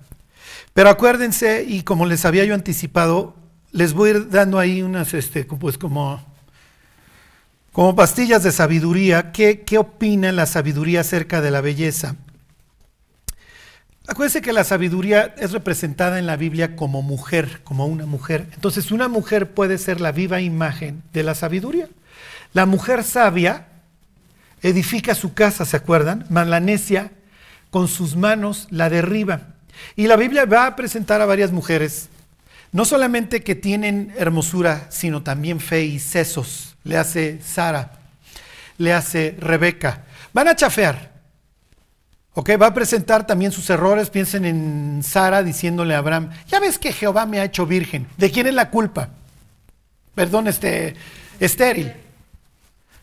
Pero acuérdense, y como les había yo anticipado, les voy a ir dando ahí unas, este, pues como como pastillas de sabiduría, ¿qué, ¿qué, opina la sabiduría acerca de la belleza? Acuérdense que la sabiduría es representada en la Biblia como mujer, como una mujer. Entonces una mujer puede ser la viva imagen de la sabiduría. La mujer sabia edifica su casa, ¿se acuerdan? Mas con sus manos la derriba. Y la Biblia va a presentar a varias mujeres, no solamente que tienen hermosura, sino también fe y sesos le hace Sara, le hace Rebeca. Van a chafear. ¿Ok? Va a presentar también sus errores. Piensen en Sara diciéndole a Abraham, ya ves que Jehová me ha hecho virgen. ¿De quién es la culpa? Perdón, este, estéril.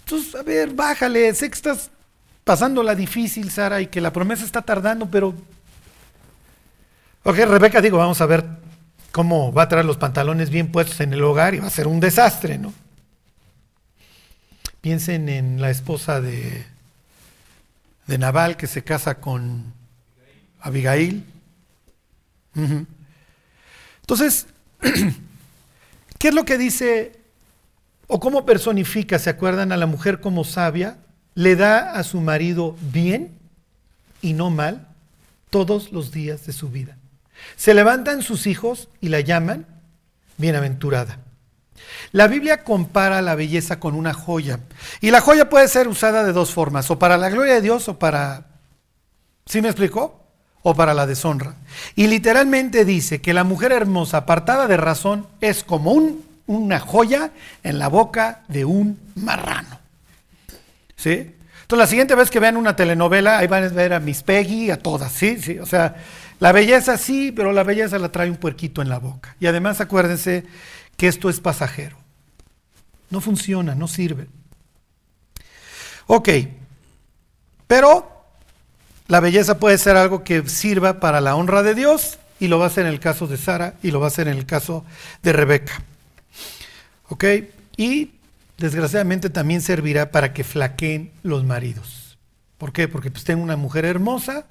Entonces, a ver, bájale. Sé que estás pasando la difícil, Sara, y que la promesa está tardando, pero... Ok, Rebeca, digo, vamos a ver cómo va a traer los pantalones bien puestos en el hogar y va a ser un desastre, ¿no? Piensen en la esposa de, de Nabal que se casa con Abigail. Entonces, ¿qué es lo que dice o cómo personifica, se acuerdan, a la mujer como sabia? Le da a su marido bien y no mal todos los días de su vida. Se levantan sus hijos y la llaman bienaventurada. La Biblia compara la belleza con una joya. Y la joya puede ser usada de dos formas, o para la gloria de Dios o para... ¿Sí me explicó? O para la deshonra. Y literalmente dice que la mujer hermosa, apartada de razón, es como un, una joya en la boca de un marrano. ¿Sí? Entonces la siguiente vez que vean una telenovela, ahí van a ver a Miss Peggy, a todas, ¿sí? ¿sí? O sea, la belleza sí, pero la belleza la trae un puerquito en la boca. Y además acuérdense que esto es pasajero. No funciona, no sirve. Ok, pero la belleza puede ser algo que sirva para la honra de Dios y lo va a hacer en el caso de Sara y lo va a hacer en el caso de Rebeca. ¿Ok? Y desgraciadamente también servirá para que flaqueen los maridos. ¿Por qué? Porque pues tengo una mujer hermosa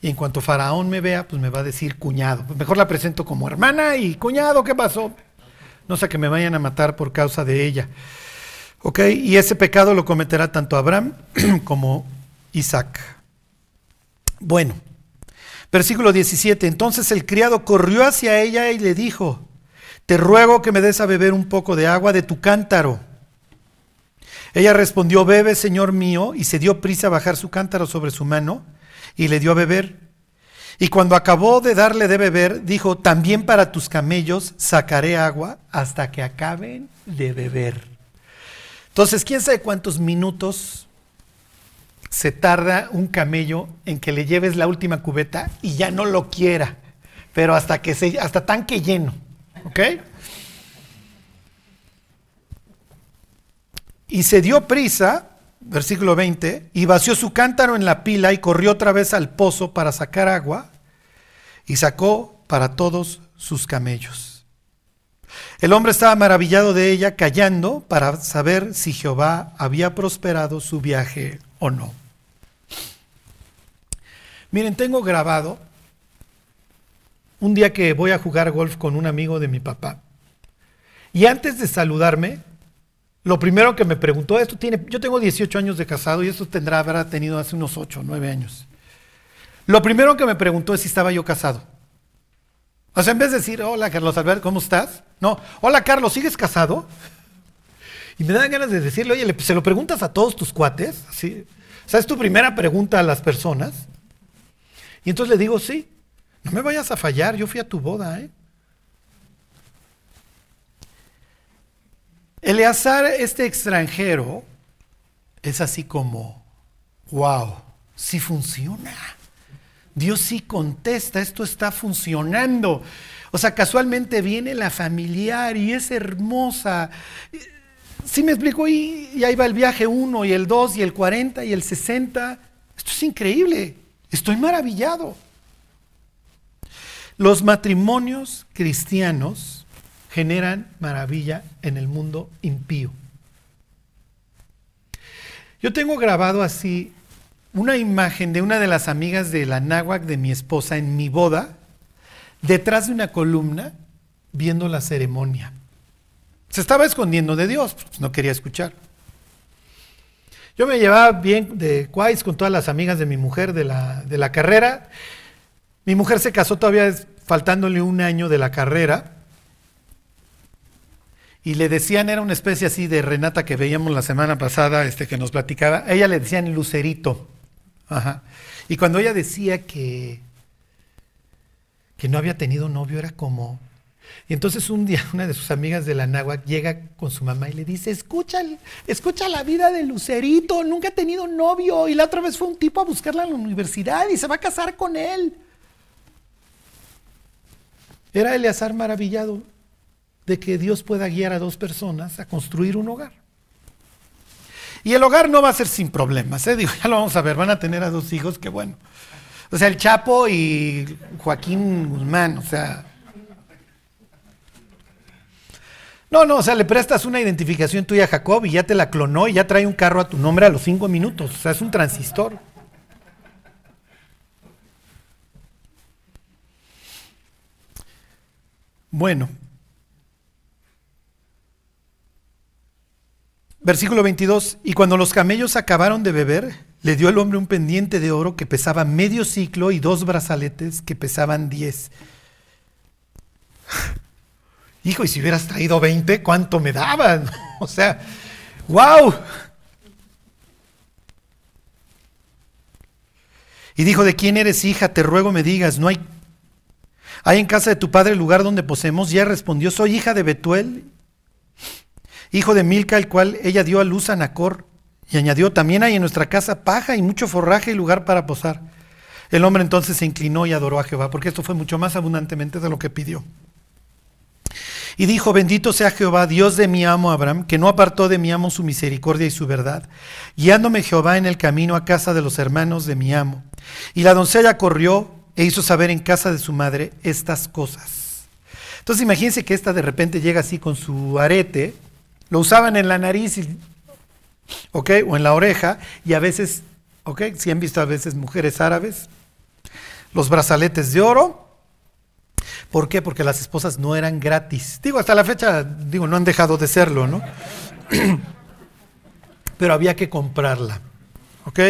y en cuanto Faraón me vea, pues me va a decir cuñado. Mejor la presento como hermana y cuñado, ¿qué pasó? No sé que me vayan a matar por causa de ella. ¿Ok? Y ese pecado lo cometerá tanto Abraham como Isaac. Bueno, versículo 17. Entonces el criado corrió hacia ella y le dijo, te ruego que me des a beber un poco de agua de tu cántaro. Ella respondió, bebe, señor mío, y se dio prisa a bajar su cántaro sobre su mano y le dio a beber. Y cuando acabó de darle de beber, dijo, también para tus camellos sacaré agua hasta que acaben de beber. Entonces, ¿quién sabe cuántos minutos se tarda un camello en que le lleves la última cubeta y ya no lo quiera? Pero hasta que se, hasta tanque lleno. ¿Ok? Y se dio prisa, versículo 20, y vació su cántaro en la pila y corrió otra vez al pozo para sacar agua y sacó para todos sus camellos. El hombre estaba maravillado de ella, callando para saber si Jehová había prosperado su viaje o no. Miren, tengo grabado un día que voy a jugar golf con un amigo de mi papá. Y antes de saludarme, lo primero que me preguntó, esto tiene, yo tengo 18 años de casado y esto tendrá, habrá tenido hace unos 8 o 9 años. Lo primero que me preguntó es si estaba yo casado. O sea, en vez de decir, hola Carlos Alberto, ¿cómo estás? No, hola Carlos, ¿sigues casado? Y me dan ganas de decirle, oye, ¿se lo preguntas a todos tus cuates? ¿Sí? O sea, es tu primera pregunta a las personas. Y entonces le digo, sí, no me vayas a fallar, yo fui a tu boda, ¿eh? Eleazar, este extranjero, es así como, wow, sí funciona. Dios sí contesta, esto está funcionando. O sea, casualmente viene la familiar y es hermosa. Sí me explico, y, y ahí va el viaje 1 y el 2 y el 40 y el 60. Esto es increíble. Estoy maravillado. Los matrimonios cristianos generan maravilla en el mundo impío. Yo tengo grabado así una imagen de una de las amigas de la náhuac de mi esposa en mi boda, detrás de una columna, viendo la ceremonia. Se estaba escondiendo de Dios, pues no quería escuchar. Yo me llevaba bien de cuáis con todas las amigas de mi mujer de la, de la carrera. Mi mujer se casó todavía faltándole un año de la carrera y le decían, era una especie así de Renata que veíamos la semana pasada, este, que nos platicaba, a ella le decían Lucerito. Ajá. Y cuando ella decía que, que no había tenido novio, era como... Y entonces un día una de sus amigas de la náhuac llega con su mamá y le dice, escucha, escucha la vida de Lucerito, nunca ha tenido novio. Y la otra vez fue un tipo a buscarla en la universidad y se va a casar con él. Era Eleazar maravillado de que Dios pueda guiar a dos personas a construir un hogar. Y el hogar no va a ser sin problemas, ¿eh? Digo, ya lo vamos a ver, van a tener a dos hijos, qué bueno. O sea, el Chapo y Joaquín Guzmán, o sea. No, no, o sea, le prestas una identificación tuya a Jacob y ya te la clonó y ya trae un carro a tu nombre a los cinco minutos. O sea, es un transistor. Bueno, Versículo 22, y cuando los camellos acabaron de beber, le dio al hombre un pendiente de oro que pesaba medio ciclo y dos brazaletes que pesaban diez. Hijo, y si hubieras traído veinte, ¿cuánto me daban? o sea, wow. Y dijo, ¿de quién eres hija? Te ruego me digas, no hay... ¿Hay en casa de tu padre lugar donde posemos? Ya respondió, soy hija de Betuel hijo de Milca, el cual ella dio a luz a Nacor. Y añadió, también hay en nuestra casa paja y mucho forraje y lugar para posar. El hombre entonces se inclinó y adoró a Jehová, porque esto fue mucho más abundantemente de lo que pidió. Y dijo, bendito sea Jehová, Dios de mi amo Abraham, que no apartó de mi amo su misericordia y su verdad, guiándome Jehová en el camino a casa de los hermanos de mi amo. Y la doncella corrió e hizo saber en casa de su madre estas cosas. Entonces imagínense que esta de repente llega así con su arete, lo usaban en la nariz, ¿ok? O en la oreja, y a veces, ¿ok? Si han visto a veces mujeres árabes, los brazaletes de oro. ¿Por qué? Porque las esposas no eran gratis. Digo, hasta la fecha, digo, no han dejado de serlo, ¿no? Pero había que comprarla, ¿ok?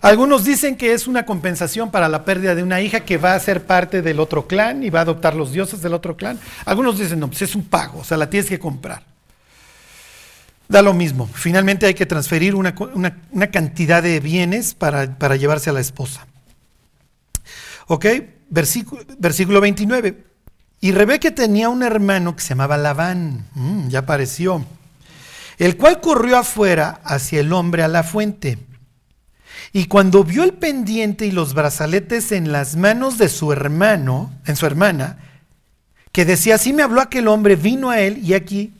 Algunos dicen que es una compensación para la pérdida de una hija que va a ser parte del otro clan y va a adoptar los dioses del otro clan. Algunos dicen, no, pues es un pago, o sea, la tienes que comprar. Da lo mismo. Finalmente hay que transferir una, cantidad de bienes para, para, llevarse a la esposa. ¿Ok? Versículo, versículo 29. Y Rebeca tenía un hermano que se llamaba Labán, mm, ya apareció, el cual corrió afuera hacia el hombre a la fuente y cuando vio el pendiente y los brazaletes en las manos de su hermano, en su hermana, que decía, así me habló aquel hombre, vino a él y aquí,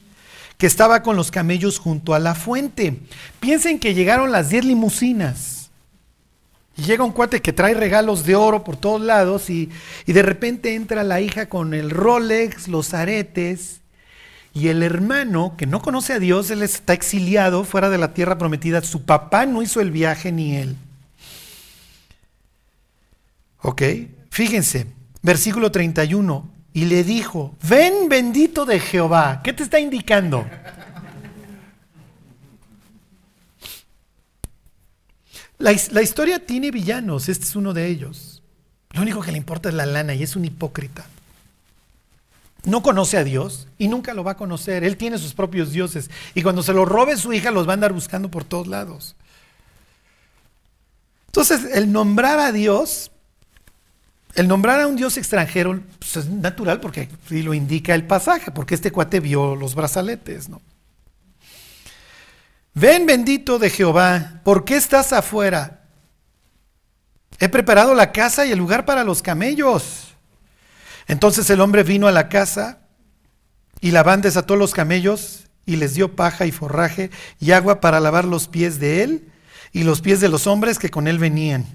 que estaba con los camellos junto a la fuente. Piensen que llegaron las diez limusinas. Y llega un cuate que trae regalos de oro por todos lados y, y de repente entra la hija con el Rolex, los aretes y el hermano, que no conoce a Dios, él está exiliado fuera de la tierra prometida. Su papá no hizo el viaje ni él. ¿Ok? Fíjense, versículo 31. Y le dijo, ven bendito de Jehová. ¿Qué te está indicando? La, historia tiene villanos, este es uno de ellos. Lo único que le importa es la lana y es un hipócrita no conoce a Dios y nunca lo va a conocer. Él tiene sus propios dioses. Y cuando se lo robe su hija, los va a andar buscando por todos lados. Entonces, el nombrar a Dios, el nombrar a un Dios extranjero, pues, es natural porque lo indica el pasaje, porque este cuate vio los brazaletes, ¿no? Ven bendito de Jehová, ¿por qué estás afuera? He preparado la casa y el lugar para los camellos. Entonces el hombre vino a la casa y Labán desató los camellos y les dio paja y forraje y agua para lavar los pies de él y los pies de los hombres que con él venían.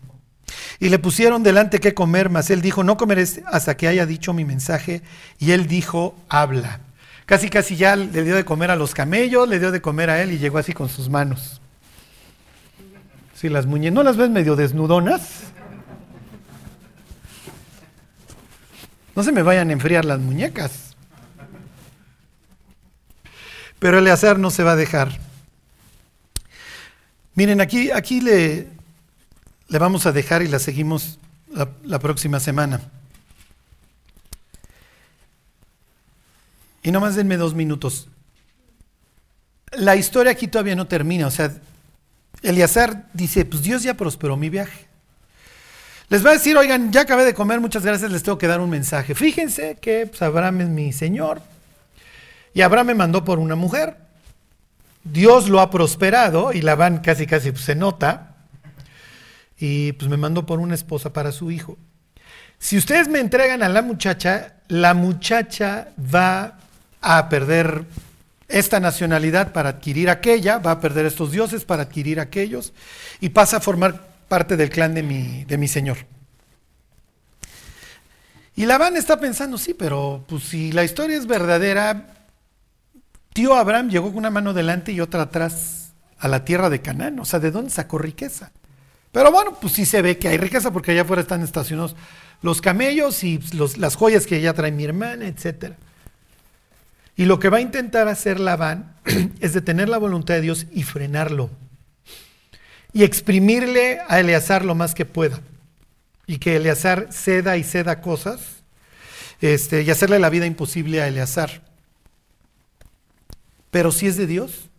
Y le pusieron delante qué comer, mas él dijo, no comeré hasta que haya dicho mi mensaje. Y él dijo, habla. Casi, casi ya le dio de comer a los camellos, le dio de comer a él y llegó así con sus manos. Si las muñecas, ¿no las ves medio desnudonas? No se me vayan a enfriar las muñecas. Pero Eleazar no se va a dejar. Miren, aquí, aquí le, le vamos a dejar y la seguimos la, la próxima semana. Y nomás denme dos minutos. La historia aquí todavía no termina. O sea, Eleazar dice, pues Dios ya prosperó mi viaje. Les va a decir, oigan, ya acabé de comer, muchas gracias, les tengo que dar un mensaje. Fíjense que pues, Abraham es mi Señor. Y Abraham me mandó por una mujer. Dios lo ha prosperado y la van casi casi pues, se nota. Y pues me mandó por una esposa para su hijo. Si ustedes me entregan a la muchacha, la muchacha va a perder esta nacionalidad para adquirir aquella, va a perder estos dioses para adquirir aquellos y pasa a formar parte del clan de mi, de mi señor. Y Labán está pensando, sí, pero pues si la historia es verdadera, tío Abraham llegó con una mano delante y otra atrás a la tierra de Canaán. O sea, ¿de dónde sacó riqueza? Pero bueno, pues sí se ve que hay riqueza porque allá afuera están estacionados los camellos y las joyas que ella trae mi hermana, etc. Y lo que va a intentar hacer Labán es detener la voluntad de Dios y frenarlo y exprimirle a Eleazar lo más que pueda. Y que Eleazar ceda y ceda cosas este, y hacerle la vida imposible a Eleazar. Pero si es de Dios,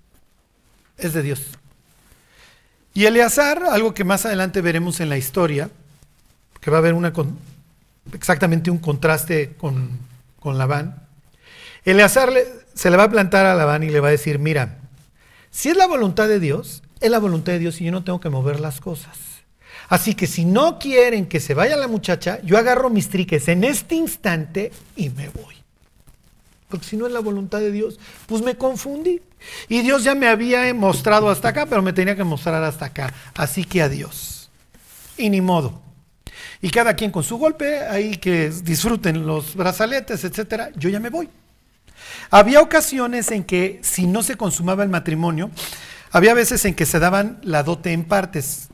es de Dios. Y Eleazar, algo que más adelante veremos en la historia, que va a haber exactamente un contraste con, con Labán. Eleazar se le va a plantar a Labán y le va a decir, mira, si es la voluntad de Dios, es la voluntad de Dios y yo no tengo que mover las cosas. Así que si no quieren que se vaya la muchacha, yo agarro mis triques en este instante y me voy. Porque si no es la voluntad de Dios, pues me confundí. Y Dios ya me había mostrado hasta acá, pero me tenía que mostrar hasta acá. Así que adiós. Y ni modo. Y cada quien con su golpe, ahí que disfruten los brazaletes, etcétera, yo ya me voy. Había ocasiones en que si no se consumaba el matrimonio, había veces en que se daban la dote en partes.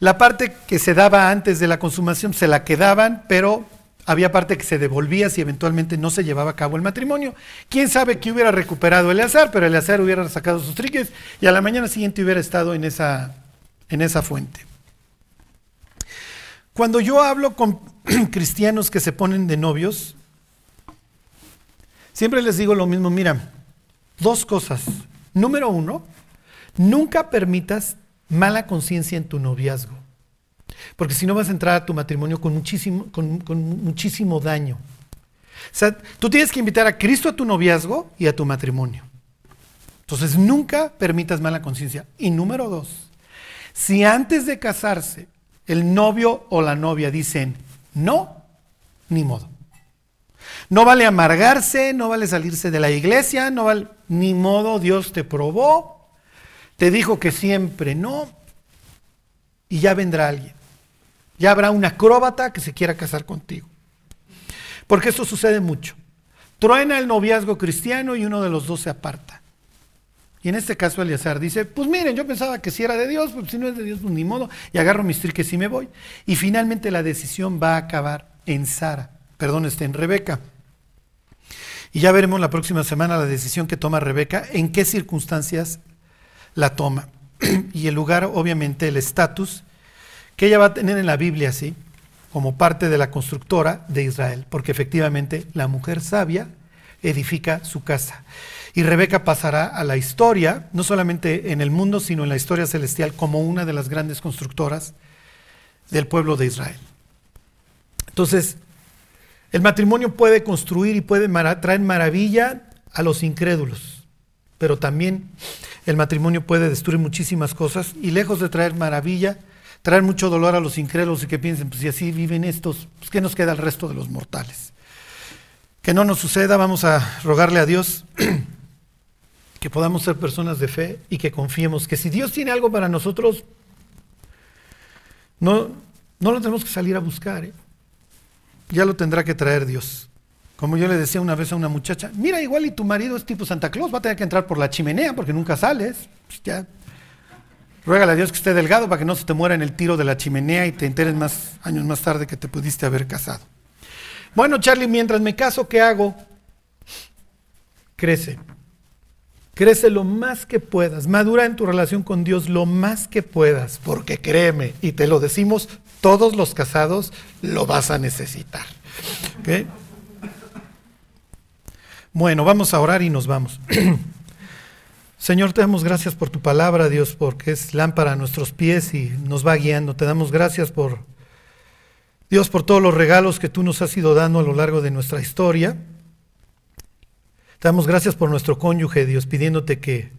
La parte que se daba antes de la consumación se la quedaban, pero había parte que se devolvía si eventualmente no se llevaba a cabo el matrimonio. Quién sabe que hubiera recuperado Eleazar, pero Eleazar hubiera sacado sus triques y a la mañana siguiente hubiera estado en esa, en esa fuente. Cuando yo hablo con cristianos que se ponen de novios, siempre les digo lo mismo, mira, dos cosas. Número uno, nunca permitas mala conciencia en tu noviazgo. Porque si no vas a entrar a tu matrimonio con muchísimo, daño. O sea, tú tienes que invitar a Cristo a tu noviazgo y a tu matrimonio. Entonces, nunca permitas mala conciencia. Y número dos, si antes de casarse el novio o la novia dicen no, ni modo. No vale amargarse, no vale salirse de la iglesia, no vale, ni modo, Dios te probó, te dijo que siempre no, y ya vendrá alguien. Ya habrá un acróbata que se quiera casar contigo. Porque esto sucede mucho. Truena el noviazgo cristiano y uno de los dos se aparta. Y en este caso Eleazar dice, pues miren, yo pensaba que si era de Dios, pues si no es de Dios, pues ni modo, y agarro mis triques y me voy. Y finalmente la decisión va a acabar en Sara, perdón, está en Rebeca. Y ya veremos la próxima semana la decisión que toma Rebeca, en qué circunstancias la toma. y el lugar, obviamente, el estatus que ella va a tener en la Biblia, ¿sí? Como parte de la constructora de Israel, porque efectivamente la mujer sabia edifica su casa. Y Rebeca pasará a la historia, no solamente en el mundo, sino en la historia celestial, como una de las grandes constructoras del pueblo de Israel. Entonces, el matrimonio puede construir y puede traer maravilla a los incrédulos, pero también el matrimonio puede destruir muchísimas cosas y lejos de traer maravilla, traer mucho dolor a los incrédulos y que piensen, pues si así viven estos, pues ¿qué nos queda al resto de los mortales? Que no nos suceda, vamos a rogarle a Dios que podamos ser personas de fe y que confiemos que si Dios tiene algo para nosotros, no, no lo tenemos que salir a buscar, ¿eh? ya lo tendrá que traer Dios. Como yo le decía una vez a una muchacha, mira, igual y tu marido es tipo Santa Claus, va a tener que entrar por la chimenea porque nunca sales. Pues ya Ruégale a Dios que esté delgado para que no se te muera en el tiro de la chimenea y te enteres más años más tarde que te pudiste haber casado. Bueno, Charlie, mientras me caso, ¿qué hago? Crece. Crece lo más que puedas. Madura en tu relación con Dios lo más que puedas. Porque créeme, y te lo decimos, todos los casados lo vas a necesitar. Bueno, vamos a orar y nos vamos. Señor, te damos gracias por tu palabra, Dios, porque es lámpara a nuestros pies y nos va guiando. Te damos gracias por, Dios, por todos los regalos que tú nos has ido dando a lo largo de nuestra historia. Te damos gracias por nuestro cónyuge, Dios, pidiéndote que,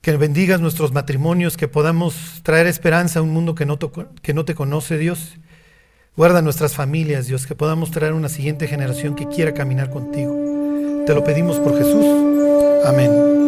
que bendigas nuestros matrimonios, que podamos traer esperanza a un mundo que no, que no te conoce, Dios. Guarda nuestras familias, Dios, que podamos traer una siguiente generación que quiera caminar contigo. Te lo pedimos por Jesús. Amén.